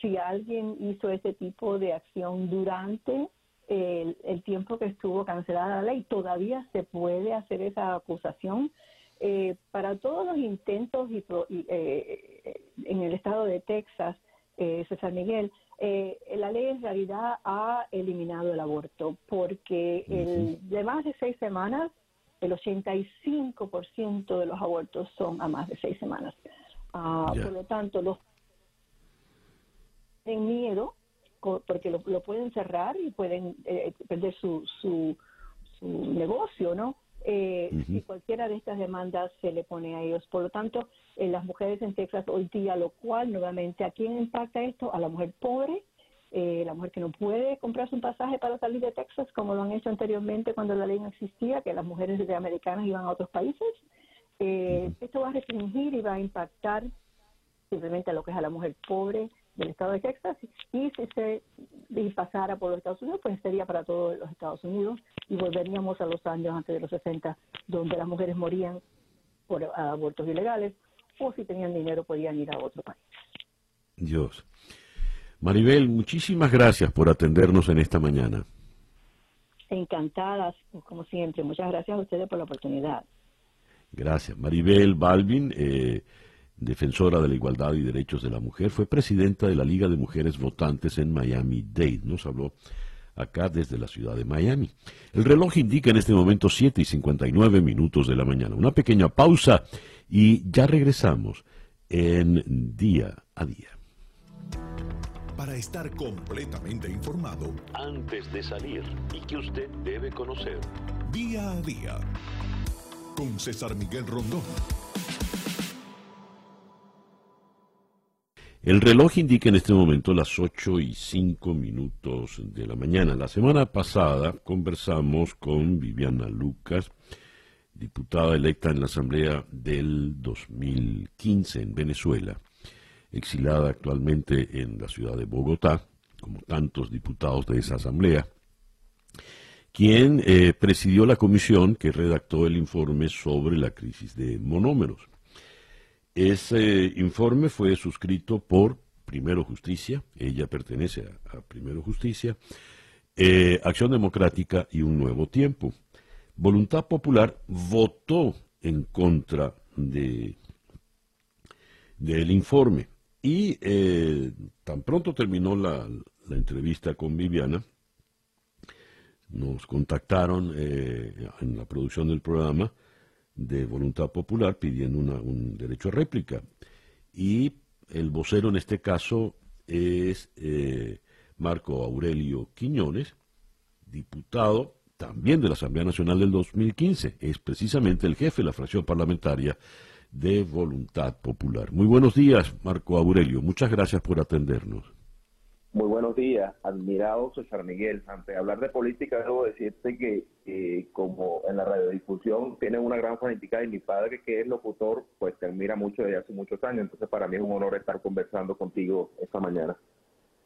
D: si alguien hizo ese tipo de acción durante el, tiempo que estuvo cancelada la ley, todavía se puede hacer esa acusación. Eh, para todos los intentos y, eh, en el estado de Texas, eh, César Miguel, la ley en realidad ha eliminado el aborto porque el, de más de seis semanas, el 85% de los abortos son a más de seis semanas. Ah, por lo tanto, los tienen miedo porque lo, pueden cerrar y pueden eh, perder su, su, negocio, ¿no? Eh, Si cualquiera de estas demandas se le pone a ellos. Por lo tanto, eh, las mujeres en Texas hoy día, lo cual nuevamente, ¿a quién impacta esto? A la mujer pobre, eh, la mujer que no puede comprarse un pasaje para salir de Texas, como lo han hecho anteriormente cuando la ley no existía, que las mujeres de americanas iban a otros países. Esto va a restringir y va a impactar simplemente a lo que es a la mujer pobre, del estado de Texas y si se pasara por los Estados Unidos, pues sería para todos los Estados Unidos y volveríamos a los años antes de los 60, donde las mujeres morían por abortos ilegales o si tenían dinero podían ir a otro país.
A: Dios. Maribel, muchísimas gracias por atendernos en esta mañana.
D: Encantadas, como siempre. Muchas gracias a ustedes por la oportunidad.
A: Gracias. Maribel Balvin. Eh, defensora de la igualdad y derechos de la mujer, fue presidenta de la Liga de Mujeres Votantes en Miami-Dade. Nos habló acá desde la ciudad de Miami. El reloj indica en este momento 7 y 59 minutos de la mañana. Una pequeña pausa y ya regresamos en día a día.
B: Para estar completamente informado,
A: antes de salir y que usted debe conocer.
B: Día a día. Con César Miguel Rondón.
A: El reloj indica en este momento las 8 y 5 minutos de la mañana. La semana pasada conversamos con Viviana Lucas, diputada electa en la Asamblea del 2015 en Venezuela, exilada actualmente en la ciudad de Bogotá, como tantos diputados de esa Asamblea, quien eh, presidió la comisión que redactó el informe sobre la crisis de monómeros. Ese informe fue suscrito por Primero Justicia, ella pertenece a, Primero Justicia, eh, Acción Democrática y Un Nuevo Tiempo. Voluntad Popular votó en contra de del informe y eh, tan pronto terminó la, entrevista con Viviana, nos contactaron eh, en la producción del programa de voluntad popular pidiendo un derecho a réplica. Y el vocero en este caso es eh, Marco Aurelio Quiñones, diputado también de la Asamblea Nacional del 2015. Es precisamente el jefe de la fracción parlamentaria de Voluntad Popular. Muy buenos días, Marco Aurelio. Muchas gracias por atendernos.
E: Muy buenos días, admirado César Miguel. Ante hablar de política, debo decirte que como en la radiodifusión tiene una gran fanática y mi padre, que es locutor, pues te admira mucho desde hace muchos años. Entonces, para mí es un honor estar conversando contigo esta mañana.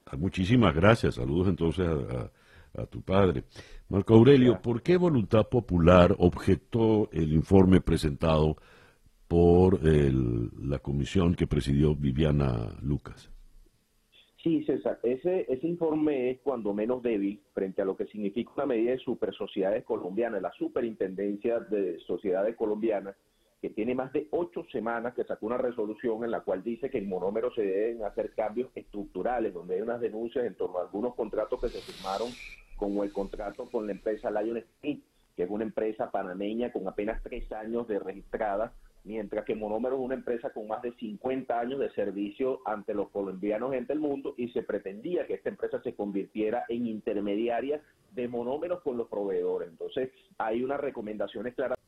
A: Ah, muchísimas gracias. Saludos entonces a tu padre. Marco Aurelio, ¿por qué Voluntad Popular objetó el informe presentado por la comisión que presidió Viviana Lucas?
E: Sí, César, ese, ese informe es cuando menos débil frente a lo que significa una medida de super sociedades colombianas, la superintendencia de sociedades colombianas, que tiene más de ocho semanas que sacó una resolución en la cual dice que en monómero se deben hacer cambios estructurales, donde hay unas denuncias en torno a algunos contratos que se firmaron, como el contrato con la empresa Lion Smith, que es una empresa panameña con apenas tres años de registrada, mientras que Monómero es una empresa con más de 50 años de servicio ante los colombianos en el mundo y se pretendía que esta empresa se convirtiera en intermediaria de monómeros con los proveedores. Entonces, hay unas recomendaciones claras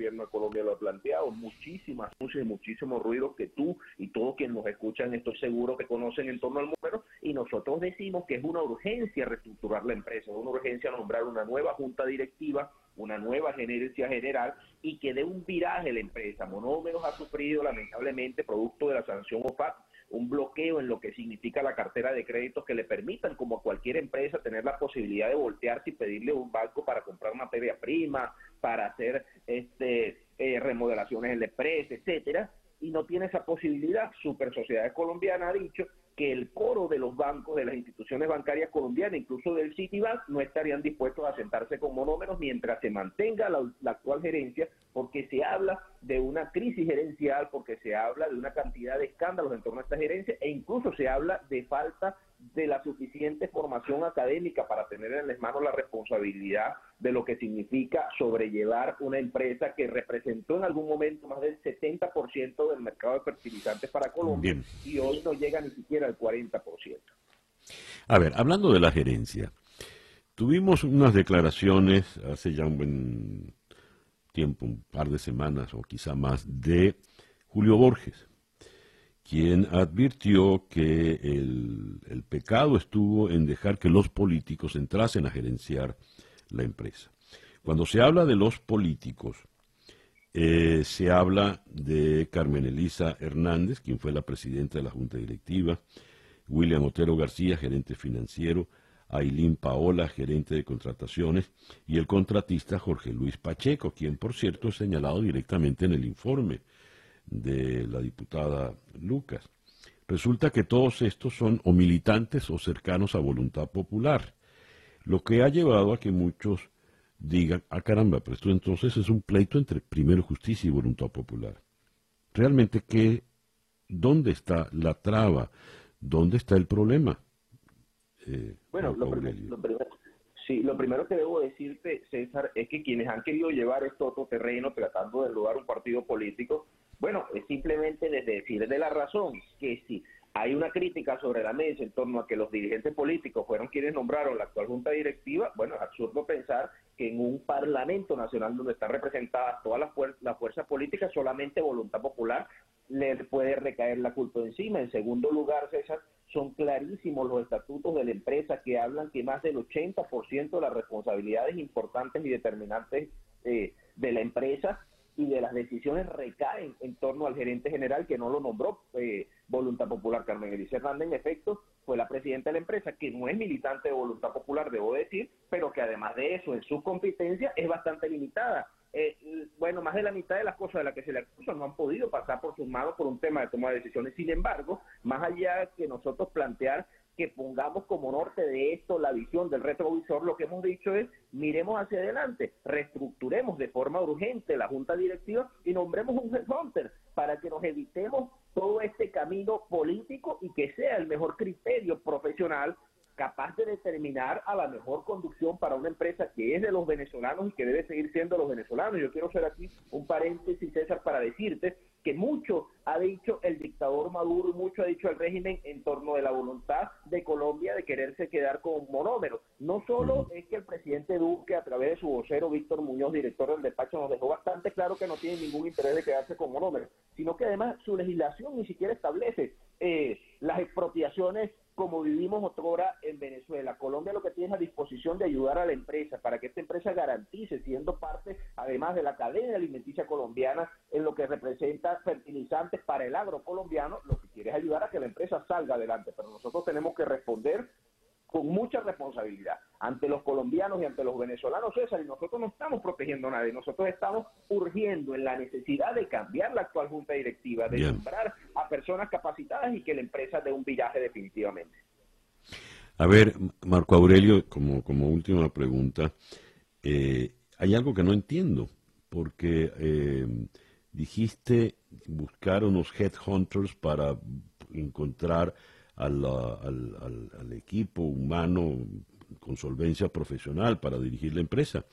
E: gobierno de Colombia lo ha planteado, muchísimas muchos y muchísimos ruidos que tú y todos quienes nos escuchan estoy seguro que conocen en torno al número y nosotros decimos que es una urgencia reestructurar la empresa, es una urgencia nombrar una nueva junta directiva, una nueva gerencia general y que dé un viraje la empresa. Monómeros ha sufrido lamentablemente producto de la sanción OFAC un bloqueo en lo que significa la cartera de créditos que le permitan, como a cualquier empresa, tener la posibilidad de voltearse y pedirle a un banco para comprar materia prima, para hacer este eh, remodelaciones en la empresa, etcétera, y no tiene esa posibilidad. Super Sociedades Colombiana ha dicho que el coro de los bancos, de las instituciones bancarias colombianas, incluso del Citibank, no estarían dispuestos a sentarse con monómeros mientras se mantenga la, actual gerencia, porque se habla de una crisis gerencial, porque se habla de una cantidad de escándalos en torno a esta gerencia, e incluso se habla de falta de la suficiente formación académica para tener en las manos la responsabilidad de lo que significa sobrellevar una empresa que representó en algún momento más del 70% del mercado de fertilizantes para Colombia y hoy no llega ni siquiera al 40%.
A: A ver, hablando de la gerencia, tuvimos unas declaraciones hace ya un buen tiempo, un par de semanas o quizá más, de Julio Borges quien advirtió que el, pecado estuvo en dejar que los políticos entrasen a gerenciar la empresa. Cuando se habla de los políticos, eh, se habla de Carmen Elisa Hernández, quien fue la presidenta de la Junta Directiva, William Otero García, gerente financiero, Ailín Paola, gerente de contrataciones, y el contratista Jorge Luis Pacheco, quien por cierto es señalado directamente en el informe de la diputada Lucas. Resulta que todos estos son o militantes o cercanos a voluntad popular, lo que ha llevado a que muchos digan, ah caramba, pero esto entonces es un pleito entre primero justicia y voluntad popular. Realmente, ¿qué, ¿dónde está la traba? ¿Dónde está el problema?
E: Eh, bueno, lo, primero, sí, lo primero que debo decirte, César, es que quienes han querido llevar esto a otro terreno tratando de lograr un partido político, bueno, es simplemente desde decir de la razón que si hay una crítica sobre la mesa en torno a que los dirigentes políticos fueron quienes nombraron la actual junta directiva, bueno, es absurdo pensar que en un parlamento nacional donde están representadas todas las, las fuerzas políticas, solamente voluntad popular le puede recaer la culpa encima. En segundo lugar, César, son clarísimos los estatutos de la empresa que hablan que más del 80% de las responsabilidades importantes y determinantes eh, de la empresa y de las decisiones recaen en torno al gerente general que no lo nombró eh, Voluntad Popular. Carmen Elisa Hernández, en efecto, fue la presidenta de la empresa, que no es militante de Voluntad Popular, debo decir, pero que además de eso, en su competencia, es bastante limitada. Eh, bueno, más de la mitad de las cosas de las que se le acusa no han podido pasar por sus manos por un tema de toma de decisiones. Sin embargo, más allá que nosotros plantear que pongamos como norte de esto la visión del retrovisor, lo que hemos dicho es miremos hacia adelante, reestructuremos de forma urgente la junta directiva y nombremos un headhunter para que nos evitemos todo este camino político y que sea el mejor criterio profesional capaz de determinar a la mejor conducción para una empresa que es de los venezolanos y que debe seguir siendo los venezolanos. Yo quiero hacer aquí un paréntesis, César, para decirte que mucho ha dicho el dictador Maduro y mucho ha dicho el régimen en torno de la voluntad de Colombia de quererse quedar con monómeros. No solo es que el presidente Duque, a través de su vocero Víctor Muñoz, director del despacho, nos dejó bastante claro que no tiene ningún interés de quedarse con monómeros, sino que además su legislación ni siquiera establece eh, las expropiaciones como vivimos otrora en Venezuela. Colombia lo que tiene es a disposición de ayudar a la empresa para que esta empresa garantice, siendo parte además de la cadena alimenticia colombiana, en lo que representa fertilizantes para el agro colombiano, lo que quiere es ayudar a que la empresa salga adelante. Pero nosotros tenemos que responder con mucha responsabilidad ante los colombianos y ante los venezolanos, César, y nosotros no estamos protegiendo a nadie, nosotros estamos urgiendo en la necesidad de cambiar la actual junta directiva, de nombrar a personas capacitadas y que la empresa dé un viraje definitivamente.
A: A ver, Marco Aurelio, como, como última pregunta, eh, hay algo que no entiendo, porque eh, dijiste buscar unos headhunters para encontrar al, al, equipo humano con solvencia profesional para dirigir la empresa.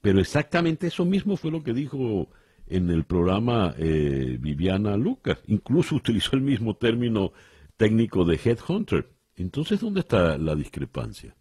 A: Pero exactamente eso mismo fue lo que dijo en el programa eh, Viviana Lucas. Incluso utilizó el mismo término técnico de headhunter. Entonces, ¿dónde está la discrepancia?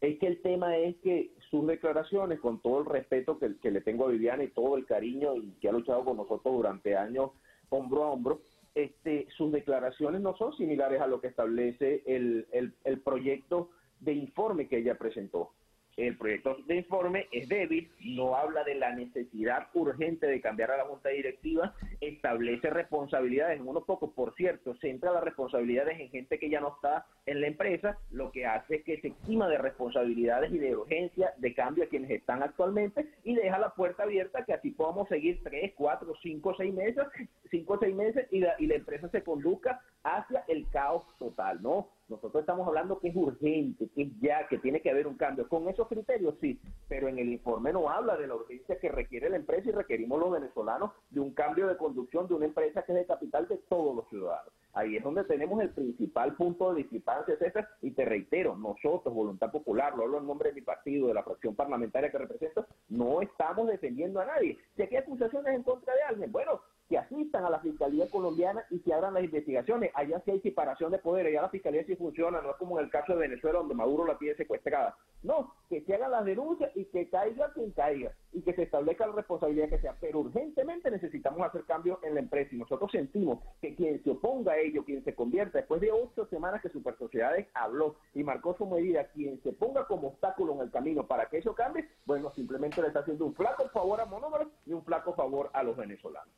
E: Es que el tema es que sus declaraciones, con todo el respeto que, que le tengo a Viviana y todo el cariño y que ha luchado con nosotros durante años hombro a hombro, este, sus declaraciones no son similares a lo que establece el, el proyecto de informe que ella presentó. El proyecto de informe es débil, no habla de la necesidad urgente de cambiar a la junta directiva, establece responsabilidades en unos pocos, por cierto, centra las responsabilidades en gente que ya no está en la empresa, lo que hace que se exima de responsabilidades y de urgencia de cambio a quienes están actualmente y deja la puerta abierta que así podamos seguir tres, cuatro, cinco, seis meses, cinco seis meses y la, y la empresa se conduzca hacia el caos total, ¿no? Nosotros estamos hablando que es urgente, que es ya, que tiene que haber un cambio. Con esos criterios sí, pero en el informe no habla de la urgencia que requiere la empresa y requerimos los venezolanos de un cambio de conducción de una empresa que es de capital de todos los ciudadanos. Ahí es donde tenemos el principal punto de discrepancia, César, y te reitero, nosotros, Voluntad Popular, lo hablo en nombre de mi partido, de la fracción parlamentaria que represento, no estamos defendiendo a nadie. Si aquí hay acusaciones en contra de alguien, bueno, que asistan a la Fiscalía colombiana y que abran las investigaciones. Allá sí hay separación de poderes, allá la Fiscalía sí funciona, no es como en el caso de Venezuela donde Maduro la tiene secuestrada. No, que se hagan las denuncias y que caiga quien caiga y que se establezca la responsabilidad que sea. Pero urgentemente necesitamos hacer cambios en la empresa y nosotros sentimos que quien se oponga a ello, quien se convierta, después de ocho semanas que Super Sociedades habló y marcó su medida, quien se ponga como obstáculo en el camino para que eso cambie, bueno, simplemente le está haciendo un flaco favor a Monómeros y un flaco favor a los venezolanos.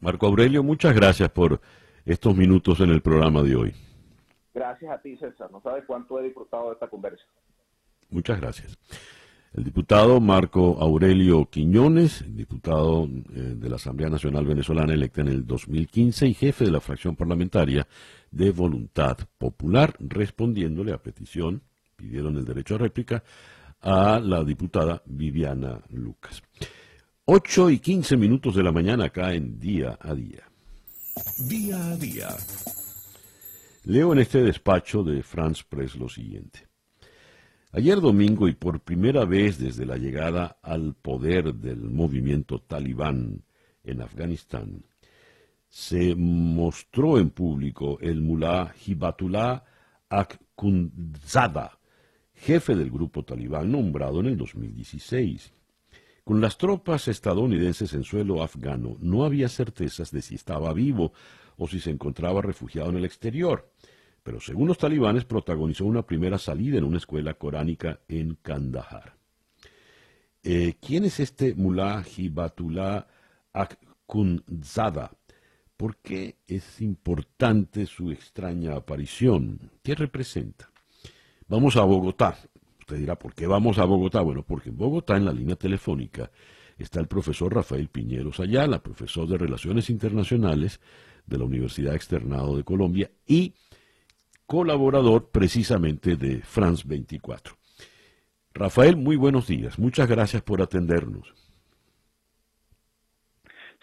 A: Marco Aurelio, muchas gracias por estos minutos en el programa de hoy.
E: Gracias a ti, César. No sabes cuánto he disfrutado de esta conversa.
A: Muchas gracias. El diputado Marco Aurelio Quiñones, diputado eh, de la Asamblea Nacional Venezolana electa en el 2015 y jefe de la fracción parlamentaria de Voluntad Popular, respondiéndole a petición, pidieron el derecho a réplica, a la diputada Viviana Lucas. 8 y 15 minutos de la mañana acá en Día a Día.
B: Día a Día.
A: Leo en este despacho de France Press lo siguiente. Ayer domingo y por primera vez desde la llegada al poder del movimiento talibán en Afganistán, se mostró en público el mulá Hibatullah Akhundzada, jefe del grupo talibán nombrado en el 2016. Con las tropas estadounidenses en suelo afgano no había certezas de si estaba vivo o si se encontraba refugiado en el exterior, pero según los talibanes protagonizó una primera salida en una escuela coránica en Kandahar. Eh, ¿Quién es este Mullah Hibatullah Akhundzada? ¿Por qué es importante su extraña aparición? ¿Qué representa? Vamos a Bogotá, Usted dirá, ¿por qué vamos a Bogotá? Bueno, porque en Bogotá, en la línea telefónica, está el profesor Rafael Piñeros Ayala, profesor de Relaciones Internacionales de la Universidad Externado de Colombia y colaborador precisamente de France 24. Rafael, muy buenos días. Muchas gracias por atendernos.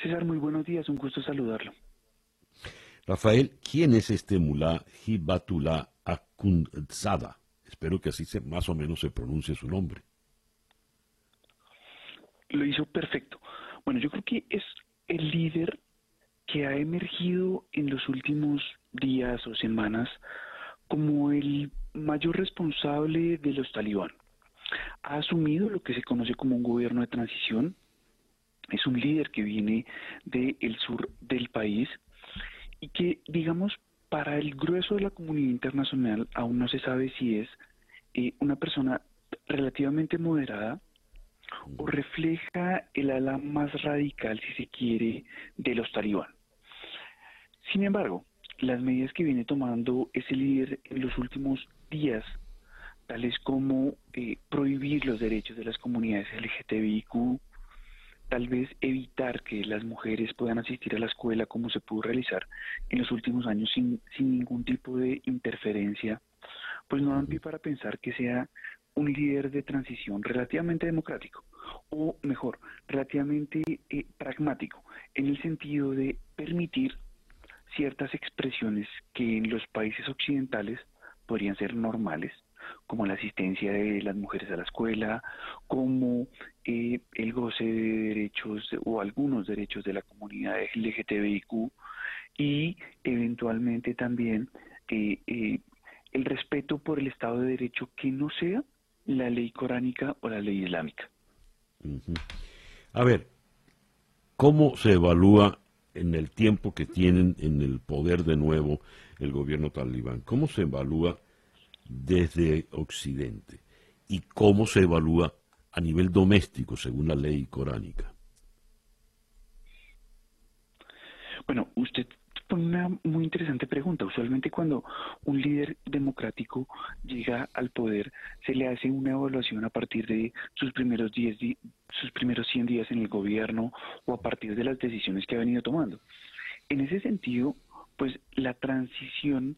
F: César, muy buenos días. Un gusto saludarlo.
A: Rafael, ¿quién es este mulá Hibatullah Akundzada? Espero que así se, más o menos se pronuncie su nombre.
F: Lo hizo perfecto. Bueno, yo creo que es el líder que ha emergido en los últimos días o semanas como el mayor responsable de los talibán. Ha asumido lo que se conoce como un gobierno de transición. Es un líder que viene del sur del país y que, digamos, para el grueso de la comunidad internacional aún no se sabe si es eh, una persona relativamente moderada o refleja el ala más radical, si se quiere, de los talibán. Sin embargo, las medidas que viene tomando ese líder en los últimos días, tales como eh, prohibir los derechos de las comunidades LGTBIQ, tal vez evitar que las mujeres puedan asistir a la escuela como se pudo realizar en los últimos años sin, sin ningún tipo de interferencia, pues no dan pie para pensar que sea un líder de transición relativamente democrático, o mejor, relativamente eh, pragmático, en el sentido de permitir ciertas expresiones que en los países occidentales podrían ser normales, como la asistencia de las mujeres a la escuela, como eh, el goce de derechos o algunos derechos de la comunidad LGTBIQ y eventualmente también eh, eh, el respeto por el Estado de Derecho que no sea la ley coránica o la ley islámica.
A: A ver, ¿cómo se evalúa en el tiempo que tienen en el poder de nuevo el gobierno talibán? ¿Cómo se evalúa desde Occidente y cómo se evalúa a nivel doméstico según la ley coránica?
F: Bueno, usted pone una muy interesante pregunta. Usualmente cuando un líder democrático llega al poder, se le hace una evaluación a partir de sus primeros 10 sus primeros 100 días en el gobierno o a partir de las decisiones que ha venido tomando. En ese sentido, pues la transición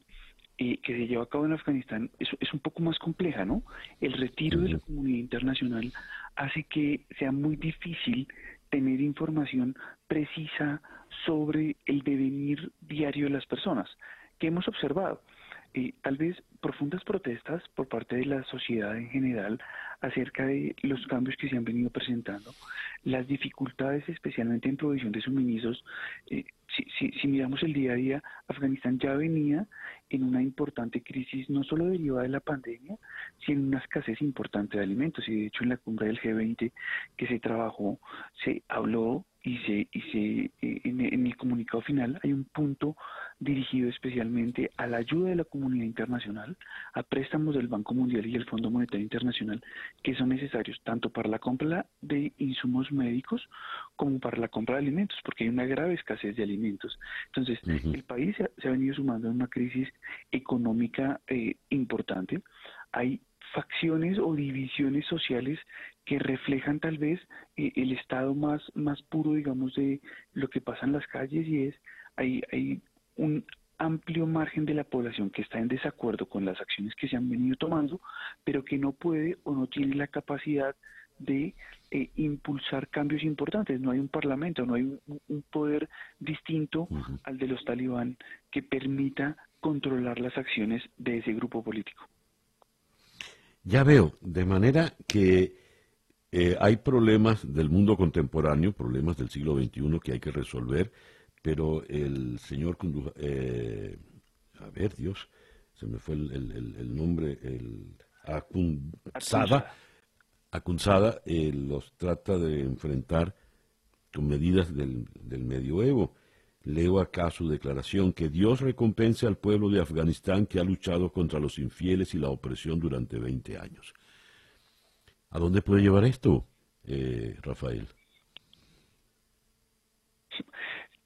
F: eh, que se lleva a cabo en Afganistán es, es, un poco más compleja, ¿no? El retiro de la comunidad internacional hace que sea muy difícil tener información precisa sobre el devenir diario de las personas. que hemos observado? Eh, tal vez profundas protestas por parte de la sociedad en general acerca de los cambios que se han venido presentando, las dificultades especialmente en provisión de suministros. Eh, si, si, miramos el día a día, Afganistán ya venía en una importante crisis, no solo derivada de la pandemia, sino en una escasez importante de alimentos. Y de hecho en la cumbre del G20 que se trabajó, se habló y se, y se eh, en, el comunicado final hay un punto dirigido especialmente a la ayuda de la comunidad internacional, a préstamos del Banco Mundial y el Fondo Monetario Internacional que son necesarios tanto para la compra de insumos médicos como para la compra de alimentos, porque hay una grave escasez de alimentos. Entonces, el país se ha, venido sumando a una crisis económica eh, importante. Hay facciones o divisiones sociales que reflejan tal vez eh, el estado más, más puro, digamos, de lo que pasa en las calles y es, hay, hay un amplio margen de la población que está en desacuerdo con las acciones que se han venido tomando, pero que no puede o no tiene la capacidad de eh, impulsar cambios importantes. No hay un parlamento, no hay un, poder distinto al de los talibán que permita controlar las acciones de ese grupo político.
A: Ya veo, de manera que eh, hay problemas del mundo contemporáneo, problemas del siglo XXI que hay que resolver, pero el señor, eh, a ver Dios, se me fue el, nombre, el Acunzada, Acunzada eh, los trata de enfrentar con medidas del, del medioevo. Leo acá su declaración, que Dios recompense al pueblo de Afganistán que ha luchado contra los infieles y la opresión durante 20 años. ¿A dónde puede llevar esto, eh, Rafael?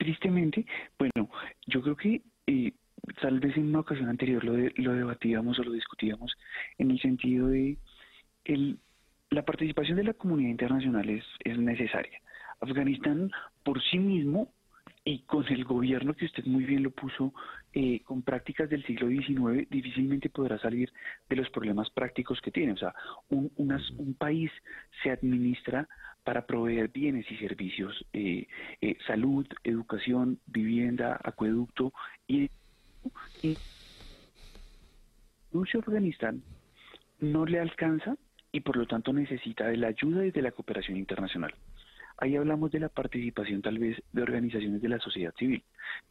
F: Tristemente, bueno, yo creo que eh, tal vez en una ocasión anterior lo, lo debatíamos o lo discutíamos en el sentido de el, la participación de la comunidad internacional es, es necesaria. Afganistán por sí mismo y con el gobierno que usted muy bien lo puso, eh, con prácticas del siglo XIX, difícilmente podrá salir de los problemas prácticos que tiene. O sea, un país se administra para proveer bienes y servicios, eh, eh, salud, educación, vivienda, acueducto y, y Afganistán no le alcanza y por lo tanto necesita de la ayuda y de la cooperación internacional. Ahí hablamos de la participación tal vez de organizaciones de la sociedad civil,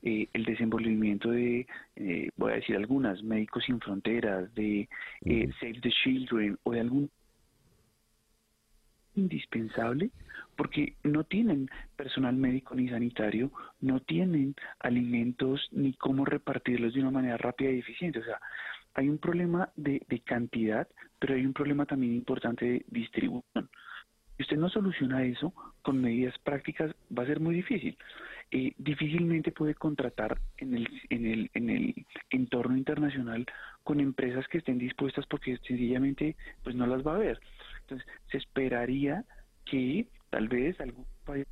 F: eh, el desenvolvimiento de, eh, voy a decir algunas, Médicos Sin Fronteras, de eh, Save the Children o de algún indispensable porque no tienen personal médico ni sanitario, no tienen alimentos ni cómo repartirlos de una manera rápida y eficiente. O sea, hay un problema de, de cantidad, pero hay un problema también importante de distribución. Si usted no soluciona eso con medidas prácticas, va a ser muy difícil. eh, difícilmente puede contratar en el, en, el, en el entorno internacional con empresas que estén dispuestas porque sencillamente pues no las va a ver. Entonces, se esperaría que tal vez algún país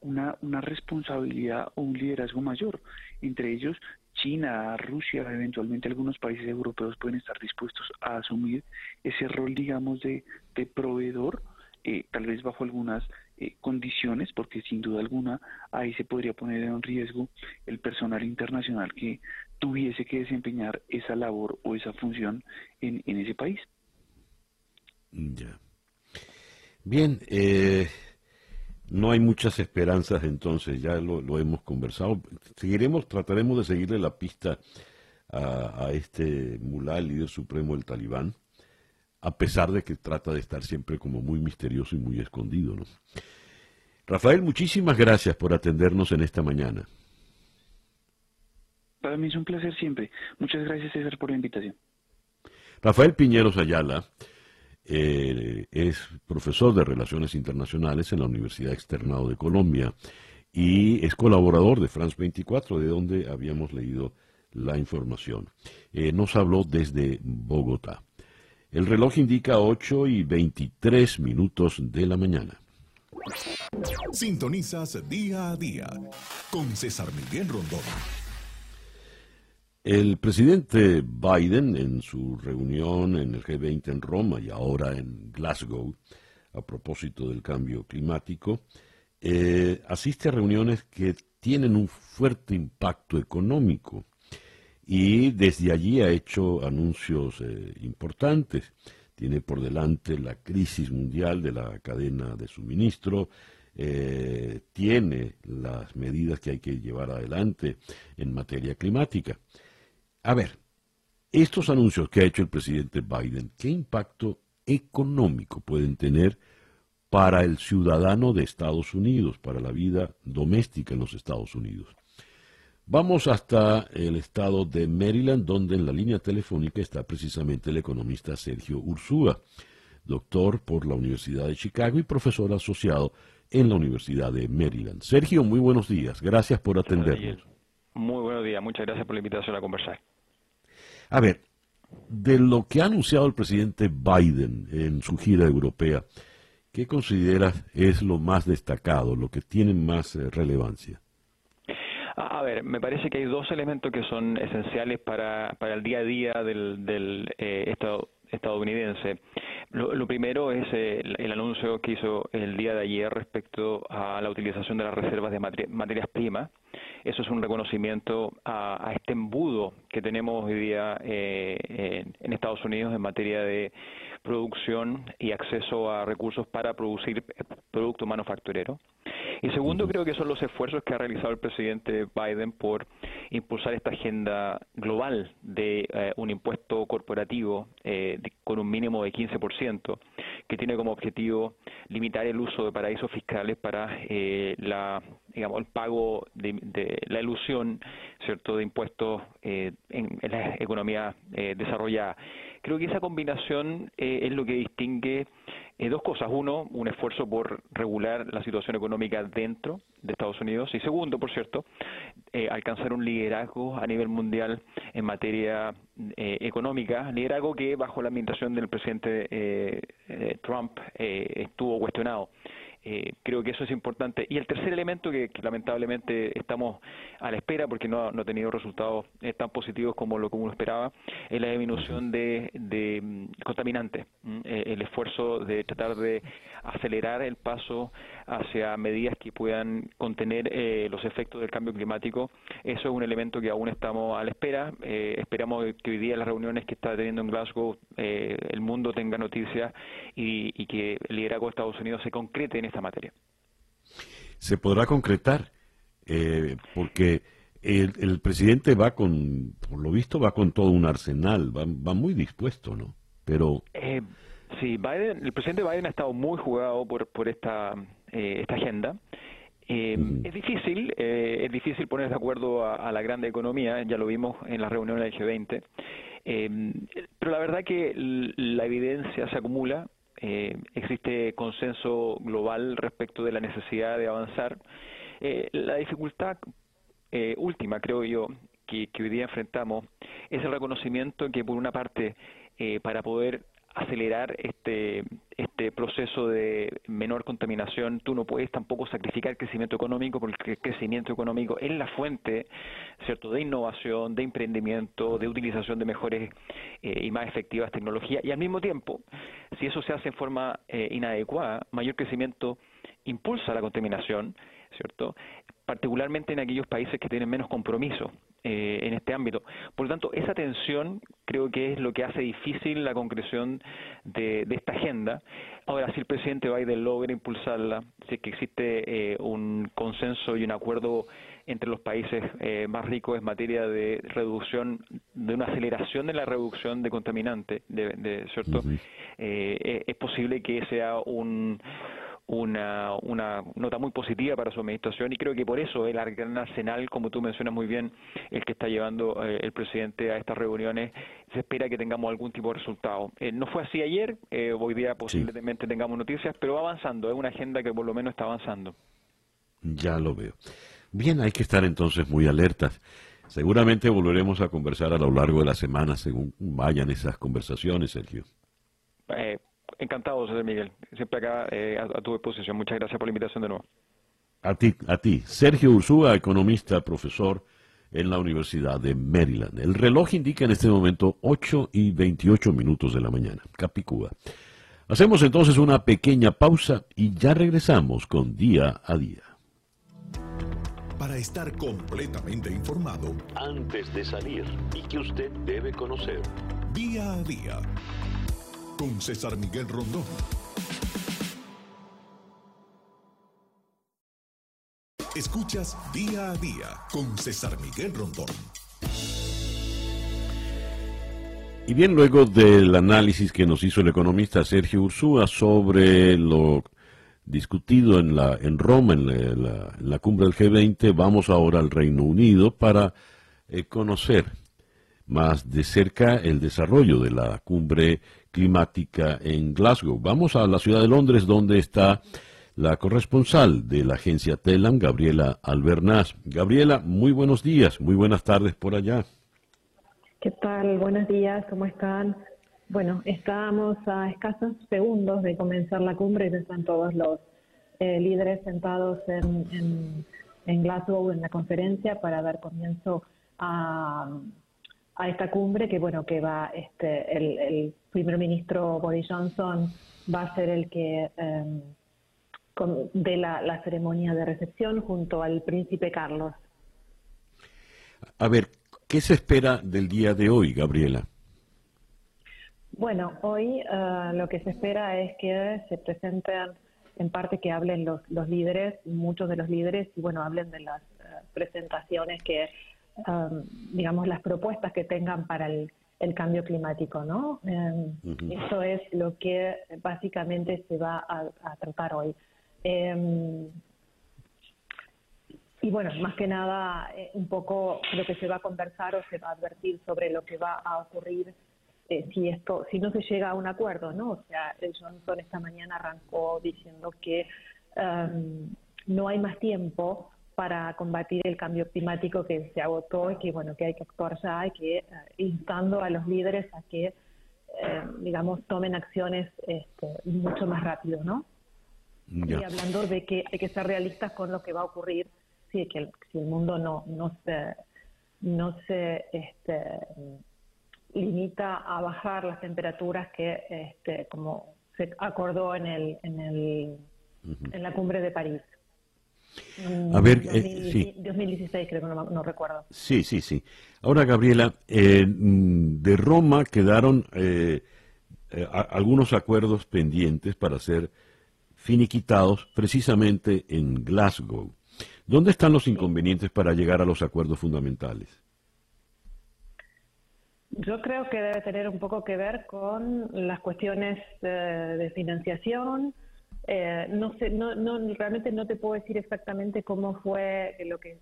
F: una, una responsabilidad o un liderazgo mayor. Entre ellos, China, Rusia, eventualmente algunos países europeos pueden estar dispuestos a asumir ese rol, digamos, de, de proveedor, eh, tal vez bajo algunas eh, condiciones, porque sin duda alguna ahí se podría poner en riesgo el personal internacional que tuviese que desempeñar esa labor o esa función en, en ese país.
A: Ya. Bien, eh, no hay muchas esperanzas entonces, ya lo, hemos conversado. Seguiremos, trataremos de seguirle la pista a, este mulá, el líder supremo del talibán, a pesar de que trata de estar siempre como muy misterioso y muy escondido. ¿no? Rafael, muchísimas gracias por atendernos en esta mañana.
F: Para mí es un placer siempre. Muchas gracias, César, por la invitación.
A: Rafael Piñeros Ayala eh, es profesor de Relaciones Internacionales en la Universidad Externado de Colombia y es colaborador de France 24, de donde habíamos leído la información. Eh, nos habló desde Bogotá. El reloj indica 8 y 23 minutos de la mañana.
B: Sintonizas día a día con César Miguel Rondón.
A: El presidente Biden, en su reunión en el G20 en Roma y ahora en Glasgow, a propósito del cambio climático, eh, asiste a reuniones que tienen un fuerte impacto económico y desde allí ha hecho anuncios eh, importantes. Tiene por delante la crisis mundial de la cadena de suministro, eh, tiene las medidas que hay que llevar adelante en materia climática. A ver, estos anuncios que ha hecho el presidente Biden, ¿qué impacto económico pueden tener para el ciudadano de Estados Unidos, para la vida doméstica en los Estados Unidos? Vamos hasta el estado de Maryland, donde en la línea telefónica está precisamente el economista Sergio Ursúa, doctor por la Universidad de Chicago y profesor asociado en la Universidad de Maryland. Sergio, muy buenos días. Gracias por atendernos.
G: Muy buenos días. Muchas gracias por la invitación a conversar.
A: A ver, de lo que ha anunciado el presidente Biden en su gira europea, ¿qué consideras es lo más destacado, lo que tiene más eh, relevancia?
G: A ver, me parece que hay dos elementos que son esenciales para, para el día a día del, del eh, Estado estadounidense. Lo, primero es eh, el, anuncio que hizo el día de ayer respecto a la utilización de las reservas de materias primas eso es un reconocimiento a, este embudo que tenemos hoy día eh, en, Estados Unidos en materia de producción y acceso a recursos para producir producto manufacturero. Y segundo, creo que son los esfuerzos que ha realizado el presidente Biden por impulsar esta agenda global de eh, un impuesto corporativo eh, con un mínimo de 15%, que tiene como objetivo limitar el uso de paraísos fiscales para eh, la digamos el pago de, la ilusión cierto de impuestos en, en, la economía desarrollada creo que esa combinación es lo que distingue eh, dos cosas. Uno, un esfuerzo por regular la situación económica dentro de Estados Unidos. Y segundo, por cierto, eh, alcanzar un liderazgo a nivel mundial en materia eh, económica. Liderazgo que bajo la administración del presidente Trump estuvo cuestionado. Eh, creo que eso es importante. Y el tercer elemento que, lamentablemente estamos a la espera porque no, no ha tenido resultados eh, tan positivos como lo que uno esperaba, es la disminución de, de mm, contaminantes. Eh, el esfuerzo de tratar de acelerar el paso hacia medidas que puedan contener los efectos del cambio climático, eso es un elemento que aún estamos a la espera. esperamos que hoy día las reuniones que está teniendo en Glasgow el mundo tenga noticias y, y que el liderazgo de Estados Unidos se concrete en esta materia.
A: Se podrá concretar, eh, porque el, presidente va con, por lo visto, va con todo un arsenal, va, muy dispuesto, ¿no? Pero...
G: Eh, sí, Biden, el presidente Biden ha estado muy jugado por, por esta, eh, esta agenda. Es difícil, es difícil poner de acuerdo a, la grande economía, ya lo vimos en la reunión del G20, pero la verdad que la evidencia se acumula, eh, existe consenso global respecto de la necesidad de avanzar. la dificultad última, creo yo, que, hoy día enfrentamos es el reconocimiento que por una parte para poder acelerar este, este proceso de menor contaminación, tú no puedes tampoco sacrificar crecimiento económico porque el crecimiento económico es la fuente cierto de innovación, de emprendimiento, de utilización de mejores eh, y más efectivas tecnologías. Y al mismo tiempo, si eso se hace en forma eh, inadecuada, mayor crecimiento impulsa la contaminación, ¿cierto? particularmente en aquellos países que tienen menos compromiso eh, en este ámbito. Por lo tanto, esa tensión creo que es lo que hace difícil la concreción de, esta agenda. Ahora, si el presidente Biden logra impulsarla, si es que existe eh, un consenso y un acuerdo entre los países eh, más ricos en materia de reducción, de una aceleración de la reducción de contaminantes, de, ¿cierto? es posible que sea un una, una nota muy positiva para su administración y creo que por eso el gran arsenal, como tú mencionas muy bien, el que está llevando eh, el presidente a estas reuniones, se espera que tengamos algún tipo de resultado. Eh, no fue así ayer, eh, hoy día posiblemente tengamos noticias, pero va avanzando, es una agenda que por lo menos está avanzando.
A: Ya lo veo. Bien, hay que estar entonces muy alertas. Seguramente volveremos a conversar a lo largo de la semana según vayan esas conversaciones, Sergio.
G: Eh, Encantado, José Miguel. Siempre acá eh, a, tu disposición. Muchas gracias por la invitación de nuevo.
A: A ti, a ti. Sergio Ursúa, economista, profesor en la Universidad de Maryland. El reloj indica en este momento 8 y 28 minutos de la mañana. Capicúa. Hacemos entonces una pequeña pausa y ya regresamos con Día a Día.
B: Para estar completamente informado,
A: antes de salir y que usted debe conocer.
B: Día a Día con César Miguel Rondón. Escuchas día a día con César Miguel Rondón.
A: Y bien, luego del análisis que nos hizo el economista Sergio Ursúa sobre lo discutido en, la, en Roma, en la, cumbre del G20, vamos ahora al Reino Unido para eh, conocer más de cerca el desarrollo de la cumbre climática en Glasgow. Vamos a la ciudad de Londres, donde está la corresponsal de la agencia TELAM, Gabriela Albernaz. Gabriela, muy buenos días, muy buenas tardes por allá.
H: ¿Qué tal? Buenos días, ¿cómo están? Bueno, estamos a escasos segundos de comenzar la cumbre y están todos los eh, líderes sentados en, en Glasgow en la conferencia para dar comienzo a a esta cumbre que bueno que va este el, primer ministro Boris Johnson va a ser el que eh, dé la, ceremonia de recepción junto al príncipe Carlos.
A: A ver, ¿qué se espera del día de hoy, Gabriela?
H: Bueno, hoy eh, lo que se espera es que se presenten, en parte que hablen los, los líderes, muchos de los líderes, y bueno, hablen de las eh, presentaciones que Um, digamos, las propuestas que tengan para el, cambio climático, ¿no? Um, eso es lo que básicamente se va a, tratar hoy. Um, y bueno, más que nada, eh, un poco lo que se va a conversar o se va a advertir sobre lo que va a ocurrir eh, si esto, si no se llega a un acuerdo, ¿no? O sea, Johnson esta mañana arrancó diciendo que no hay más tiempo para combatir el cambio climático que se agotó y que bueno que hay que actuar ya y que eh, instando a los líderes a que eh, digamos tomen acciones este, mucho más rápido no y hablando de que hay que ser realistas con lo que va a ocurrir si que el, si el mundo no no se no se este, limita a bajar las temperaturas que este, como se acordó en el en el en la cumbre de París
A: a ver,
H: 2016 eh, creo que no, recuerdo.
A: Sí, sí, sí. Ahora, Gabriela, eh, de Roma quedaron eh, algunos acuerdos pendientes para ser finiquitados precisamente en Glasgow. ¿Dónde están los inconvenientes para llegar a los acuerdos fundamentales?
H: Yo creo que debe tener un poco que ver con las cuestiones de financiación, eh, no sé, no, no, realmente no te puedo decir exactamente cómo fue lo que,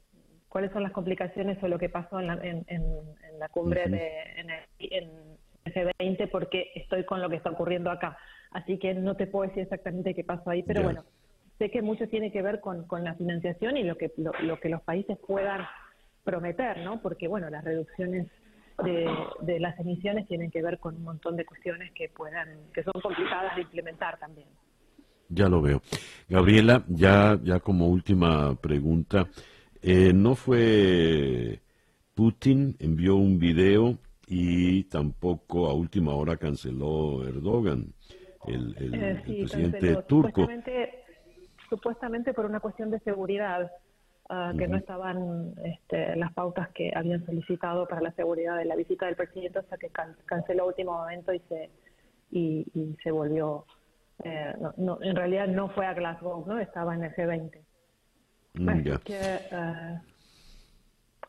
H: cuáles son las complicaciones o lo que pasó en la, en, la cumbre de en el, G20 porque estoy con lo que está ocurriendo acá. Así que no te puedo decir exactamente qué pasó ahí, pero bueno, sé que mucho tiene que ver con, con la financiación y lo que, lo, que los países puedan prometer, ¿no? Porque, bueno, las reducciones de, de, las emisiones tienen que ver con un montón de cuestiones que puedan que son complicadas de implementar también.
A: Ya lo veo. Gabriela, ya, ya como última pregunta, eh, ¿no fue Putin envió un video y tampoco a última hora canceló Erdogan, el,
H: eh,
A: presidente turco?
H: Supuestamente, por una cuestión de seguridad, ah, que no estaban este, las pautas que habían solicitado para la seguridad de la visita del presidente hasta que canceló a último momento y se, y se volvió eh, no, en realidad no fue a Glasgow, ¿no? Estaba en el G20. Mm, eh,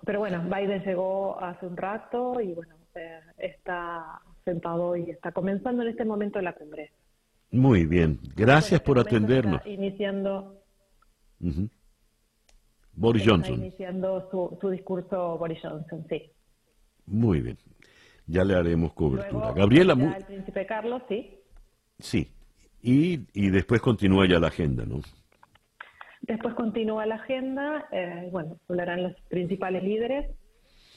H: pero bueno, Biden llegó hace un rato y bueno, eh, está sentado y está comenzando en este momento la cumbre.
A: Muy bien, gracias por este atendernos.
H: iniciando.
A: Boris Johnson.
H: iniciando su, discurso Boris Johnson, sí.
A: Muy bien, ya le haremos cobertura. Gabriela.
H: El príncipe Carlos, sí.
A: Sí, y, y después continúa ya la agenda, ¿no?
H: Después continúa la agenda, eh, bueno, hablarán los principales líderes.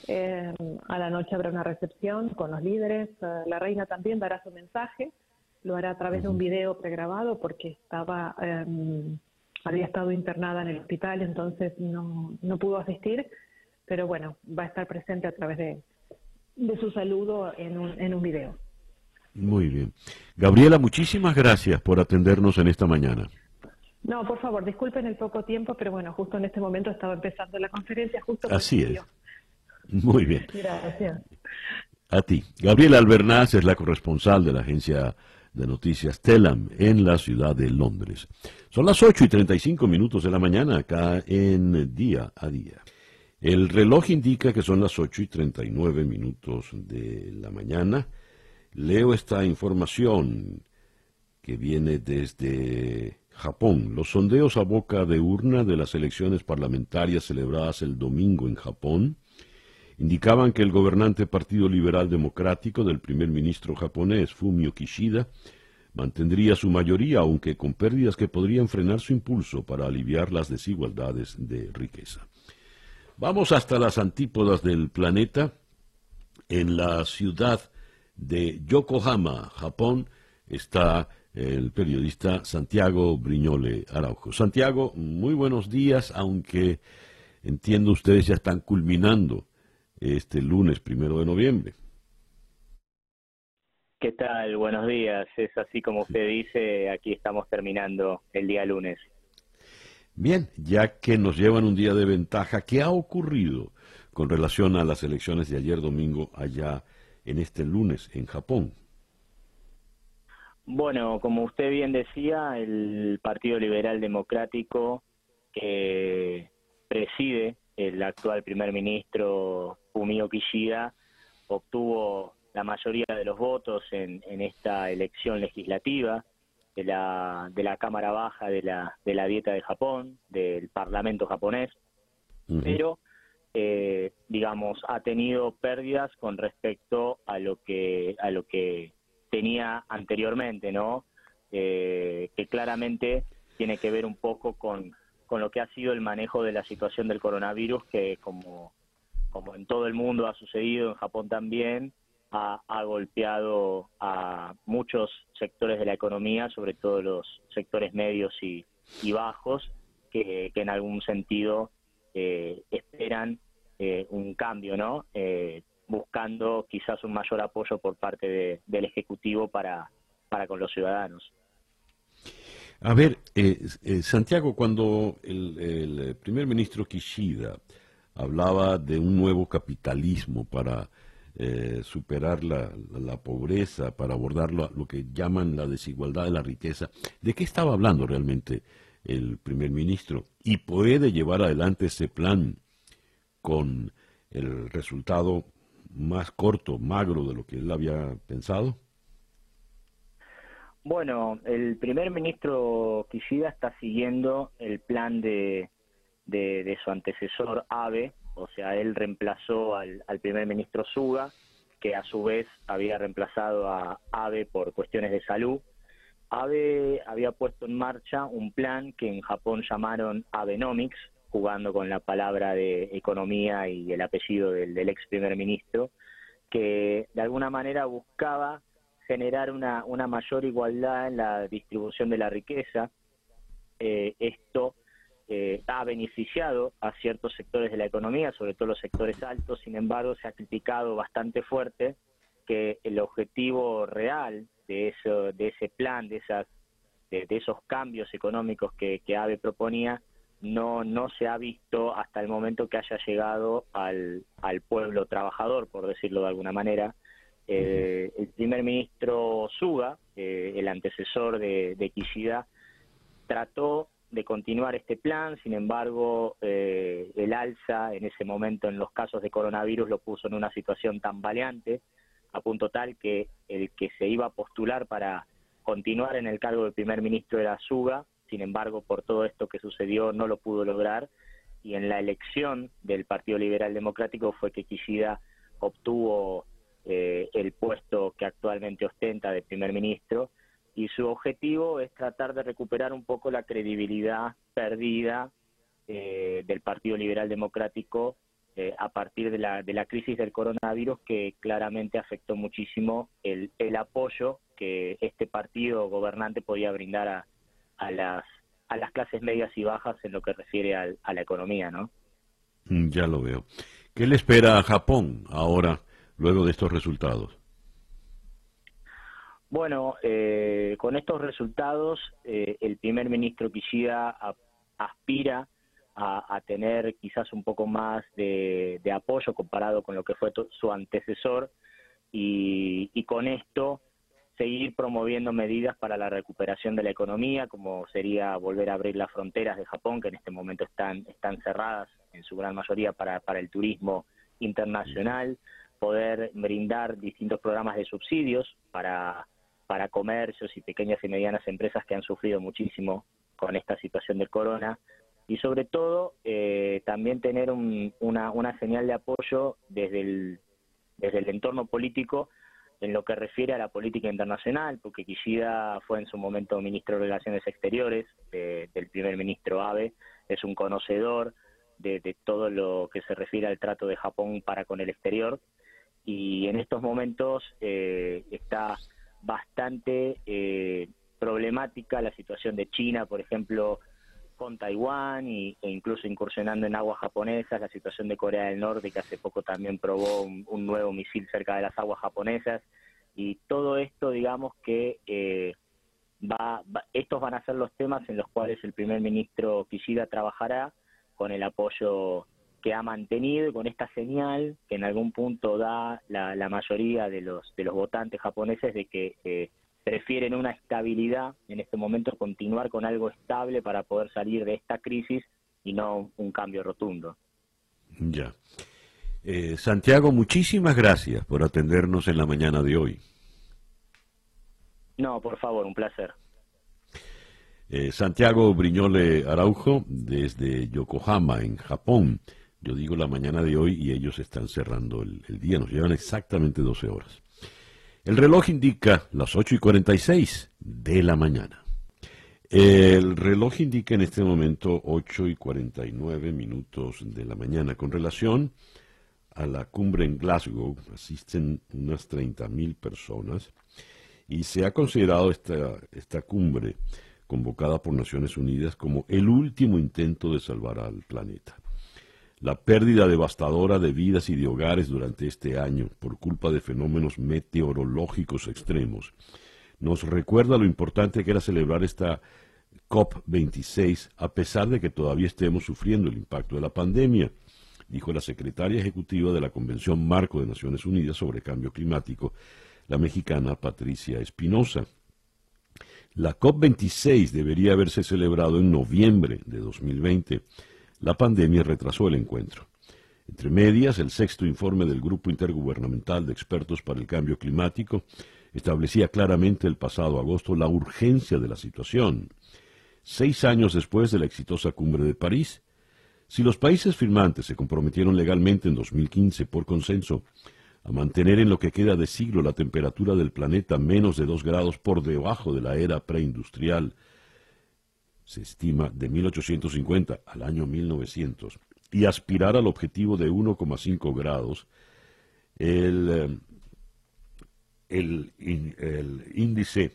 H: Eh, a la noche habrá una recepción con los líderes. Eh, la reina también dará su mensaje. Lo hará a través de un video pregrabado porque estaba em, había estado internada en el hospital, entonces no, no pudo asistir. Pero bueno, va a estar presente a través de, de su saludo en un, en un video.
A: Muy bien. Gabriela, muchísimas gracias por atendernos en esta mañana.
H: No, por favor, disculpen el poco tiempo, pero bueno, justo en este momento estaba empezando la conferencia. justo
A: Así es. Muy bien.
H: Gracias.
A: A ti. Gabriela Albernaz es la corresponsal de la agencia de noticias Telam en la ciudad de Londres. Son las 8 y 35 minutos de la mañana acá en Día a Día. El reloj indica que son las 8 y 39 minutos de la mañana. Leo esta información que viene desde Japón. Los sondeos a boca de urna de las elecciones parlamentarias celebradas el domingo en Japón indicaban que el gobernante Partido Liberal Democrático del primer ministro japonés Fumio Kishida mantendría su mayoría, aunque con pérdidas que podrían frenar su impulso para aliviar las desigualdades de riqueza. Vamos hasta las antípodas del planeta, en la ciudad de Yokohama, Japón, está el periodista Santiago Briñole Araujo. Santiago, muy buenos días, aunque entiendo ustedes ya están culminando este lunes primero de noviembre.
I: ¿Qué tal? Buenos días. Es así como usted dice, aquí estamos terminando el día lunes.
A: Bien, ya que nos llevan un día de ventaja, ¿qué ha ocurrido con relación a las elecciones de ayer domingo allá en este lunes en Japón?
I: Bueno, como usted bien decía, el Partido Liberal Democrático que preside el actual primer ministro Fumio Kishida obtuvo la mayoría de los votos en, esta elección legislativa de la, de la Cámara Baja de la, de la Dieta de Japón, del Parlamento japonés, pero eh, digamos, ha tenido pérdidas con respecto a lo que a lo que tenía anteriormente, ¿no? Eh, que claramente tiene que ver un poco con, con lo que ha sido el manejo de la situación del coronavirus, que como, como en todo el mundo ha sucedido, en Japón también, ha, ha golpeado a muchos sectores de la economía, sobre todo los sectores medios y, y bajos, que, que en algún sentido eh, esperan eh, un cambio, ¿no? Eh, buscando quizás un mayor apoyo por parte del Ejecutivo para, para con los ciudadanos.
A: A ver, Santiago, cuando el, primer ministro Kishida hablaba de un nuevo capitalismo para superar la, la, pobreza, para abordar lo, lo, que llaman la desigualdad de la riqueza, ¿de qué estaba hablando realmente el primer ministro? ¿Y puede llevar adelante ese plan con el resultado más corto, magro de lo que él había pensado?
I: Bueno, el primer ministro Kishida está siguiendo el plan de, de, su antecesor Abe, o sea, él reemplazó al, al, primer ministro Suga, que a su vez había reemplazado a Abe por cuestiones de salud. Abe había puesto en marcha un plan que en Japón llamaron Abenomics, jugando con la palabra de economía y el apellido del, ex primer ministro, que de alguna manera buscaba generar una, mayor igualdad en la distribución de la riqueza. Eh, esto eh, ha beneficiado a ciertos sectores de la economía, sobre todo los sectores altos, sin embargo se ha criticado bastante fuerte que el objetivo real de, eso, de ese plan, de, esas, de, esos cambios económicos que, que AVE proponía, no, no se ha visto hasta el momento que haya llegado al, al pueblo trabajador, por decirlo de alguna manera. Eh, el primer ministro Suga, eh, el antecesor de, de Kishida, trató de continuar este plan, sin embargo, eh, el alza en ese momento en los casos de coronavirus lo puso en una situación tan valiente, a punto tal que el que se iba a postular para continuar en el cargo de primer ministro era Suga, sin embargo, por todo esto que sucedió no lo pudo lograr. Y en la elección del Partido Liberal Democrático fue que Kishida obtuvo eh, el puesto que actualmente ostenta de primer ministro. Y su objetivo es tratar de recuperar un poco la credibilidad perdida eh, del Partido Liberal Democrático eh, a partir de la, de la crisis del coronavirus que claramente afectó muchísimo el, el apoyo que este partido gobernante podía brindar a, a, las, a las clases medias y bajas en lo que refiere a la economía, ¿no?
A: Mm, ya lo veo. ¿Qué le espera a Japón ahora, luego de estos resultados?
I: Bueno, eh, con estos resultados, eh, el primer ministro Kishida aspira a, tener quizás un poco más de, apoyo comparado con lo que fue su antecesor y, y, con esto seguir promoviendo medidas para la recuperación de la economía, como sería volver a abrir las fronteras de Japón, que en este momento están, están cerradas en su gran mayoría para, para el turismo internacional, poder brindar distintos programas de subsidios para para comercios y pequeñas y medianas empresas que han sufrido muchísimo con esta situación del corona. Y sobre todo eh, también tener una, una señal de apoyo desde el, desde el entorno político en lo que refiere a la política internacional, porque Kishida fue en su momento ministro de Relaciones Exteriores del primer ministro Abe, es un conocedor de, de, todo lo que se refiere al trato de Japón para con el exterior y en estos momentos eh, está bastante eh, problemática la situación de China, por ejemplo, con Taiwán y, e incluso incursionando en aguas japonesas, la situación de Corea del Norte, que hace poco también probó un, nuevo misil cerca de las aguas japonesas, y todo esto, digamos que eh, va, estos van a ser los temas en los cuales el primer ministro Kishida trabajará con el apoyo que ha mantenido con esta señal que en algún punto da la, mayoría de los de los votantes japoneses de que eh, prefieren una estabilidad en este momento continuar con algo estable para poder salir de esta crisis y no un cambio rotundo.
A: Ya. Eh, Santiago, muchísimas gracias por atendernos en la mañana de hoy.
I: No, por favor, un placer.
A: Eh, Santiago Briñole Araujo, desde Yokohama, en Japón. Yo digo la mañana de hoy y ellos están cerrando el, día, nos llevan exactamente 12 horas. El reloj indica las 8 y 46 de la mañana. El reloj indica en este momento 8 y 49 minutos de la mañana. Con relación a la cumbre en Glasgow, asisten unas 30.000 personas y se ha considerado esta, esta cumbre convocada por Naciones Unidas como el último intento de salvar al planeta. La pérdida devastadora de vidas y de hogares durante este año por culpa de fenómenos meteorológicos extremos nos recuerda lo importante que era celebrar esta COP26 a pesar de que todavía estemos sufriendo el impacto de la pandemia, dijo la secretaria ejecutiva de la Convención Marco de Naciones Unidas sobre Cambio Climático, la mexicana Patricia Espinosa. La COP26 debería haberse celebrado en noviembre de 2020 la pandemia retrasó el encuentro. Entre medias, el sexto informe del Grupo Intergubernamental de Expertos para el Cambio Climático establecía claramente el pasado agosto la urgencia de la situación. Seis años después de la exitosa cumbre de París, si los países firmantes se comprometieron legalmente en 2015 por consenso a mantener en lo que queda de siglo la temperatura del planeta menos de 2 grados por debajo de la era preindustrial, se estima de 1850 al año 1900, y aspirar al objetivo de 1,5 grados, el, eh, el, el, índice,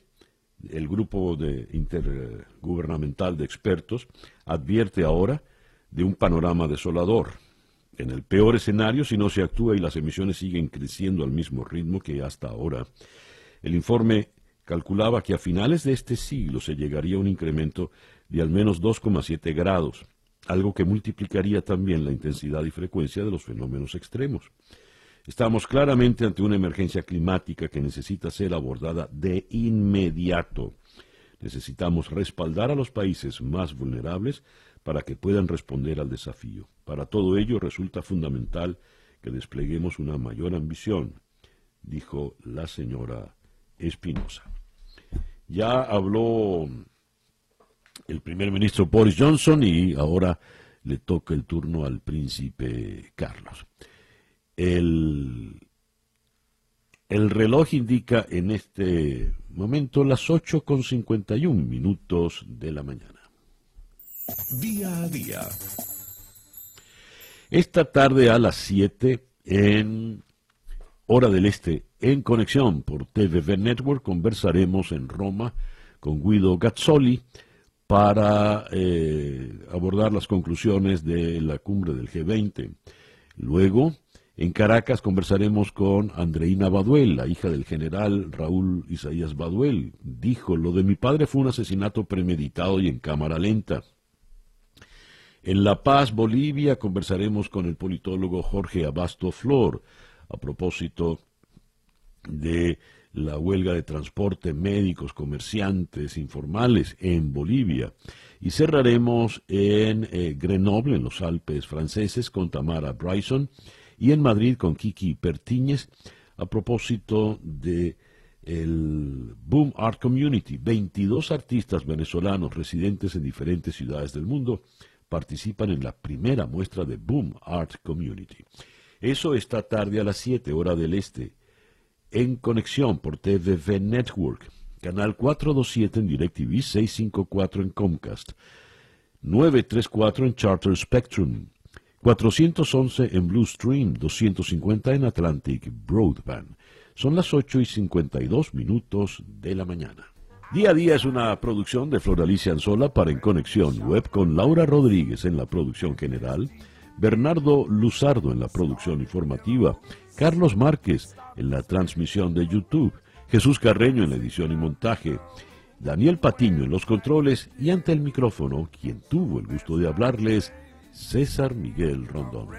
A: el grupo de intergubernamental de expertos advierte ahora de un panorama desolador. En el peor escenario, si no se actúa y las emisiones siguen creciendo al mismo ritmo que hasta ahora, el informe calculaba que a finales de este siglo se llegaría a un incremento de al menos 2,7 grados, algo que multiplicaría también la intensidad y frecuencia de los fenómenos extremos. Estamos claramente ante una emergencia climática que necesita ser abordada de inmediato. Necesitamos respaldar a los países más vulnerables para que puedan responder al desafío. Para todo ello resulta fundamental que despleguemos una mayor ambición, dijo la señora Espinosa. Ya habló el primer ministro Boris Johnson y ahora le toca el turno al príncipe Carlos. El, el reloj indica en este momento las 8.51 minutos de la mañana.
B: Día a día.
A: Esta tarde a las 7 en Hora del Este, en conexión por TVV Network, conversaremos en Roma con Guido Gazzoli para eh, abordar las conclusiones de la cumbre del G20. Luego, en Caracas conversaremos con Andreina Baduel, la hija del general Raúl Isaías Baduel. Dijo, lo de mi padre fue un asesinato premeditado y en cámara lenta. En La Paz, Bolivia, conversaremos con el politólogo Jorge Abasto Flor a propósito de la huelga de transporte, médicos, comerciantes, informales en Bolivia. Y cerraremos en eh, Grenoble, en los Alpes franceses, con Tamara Bryson y en Madrid con Kiki Pertíñez a propósito de el Boom Art Community. 22 artistas venezolanos residentes en diferentes ciudades del mundo participan en la primera muestra de Boom Art Community. Eso esta tarde a las 7 hora del este en conexión por TVV Network, canal 427 en DirecTV, 654 en Comcast, 934 en Charter Spectrum, 411 en Blue Stream, 250 en Atlantic Broadband. Son las 8 y 52 minutos de la mañana. Día a día es una producción de Floralicia Anzola para En Conexión Web con Laura Rodríguez en la producción general, Bernardo Luzardo en la producción informativa, Carlos Márquez en la transmisión de YouTube, Jesús Carreño en la edición y montaje, Daniel Patiño en los controles y ante el micrófono, quien tuvo el gusto de hablarles, César Miguel Rondón.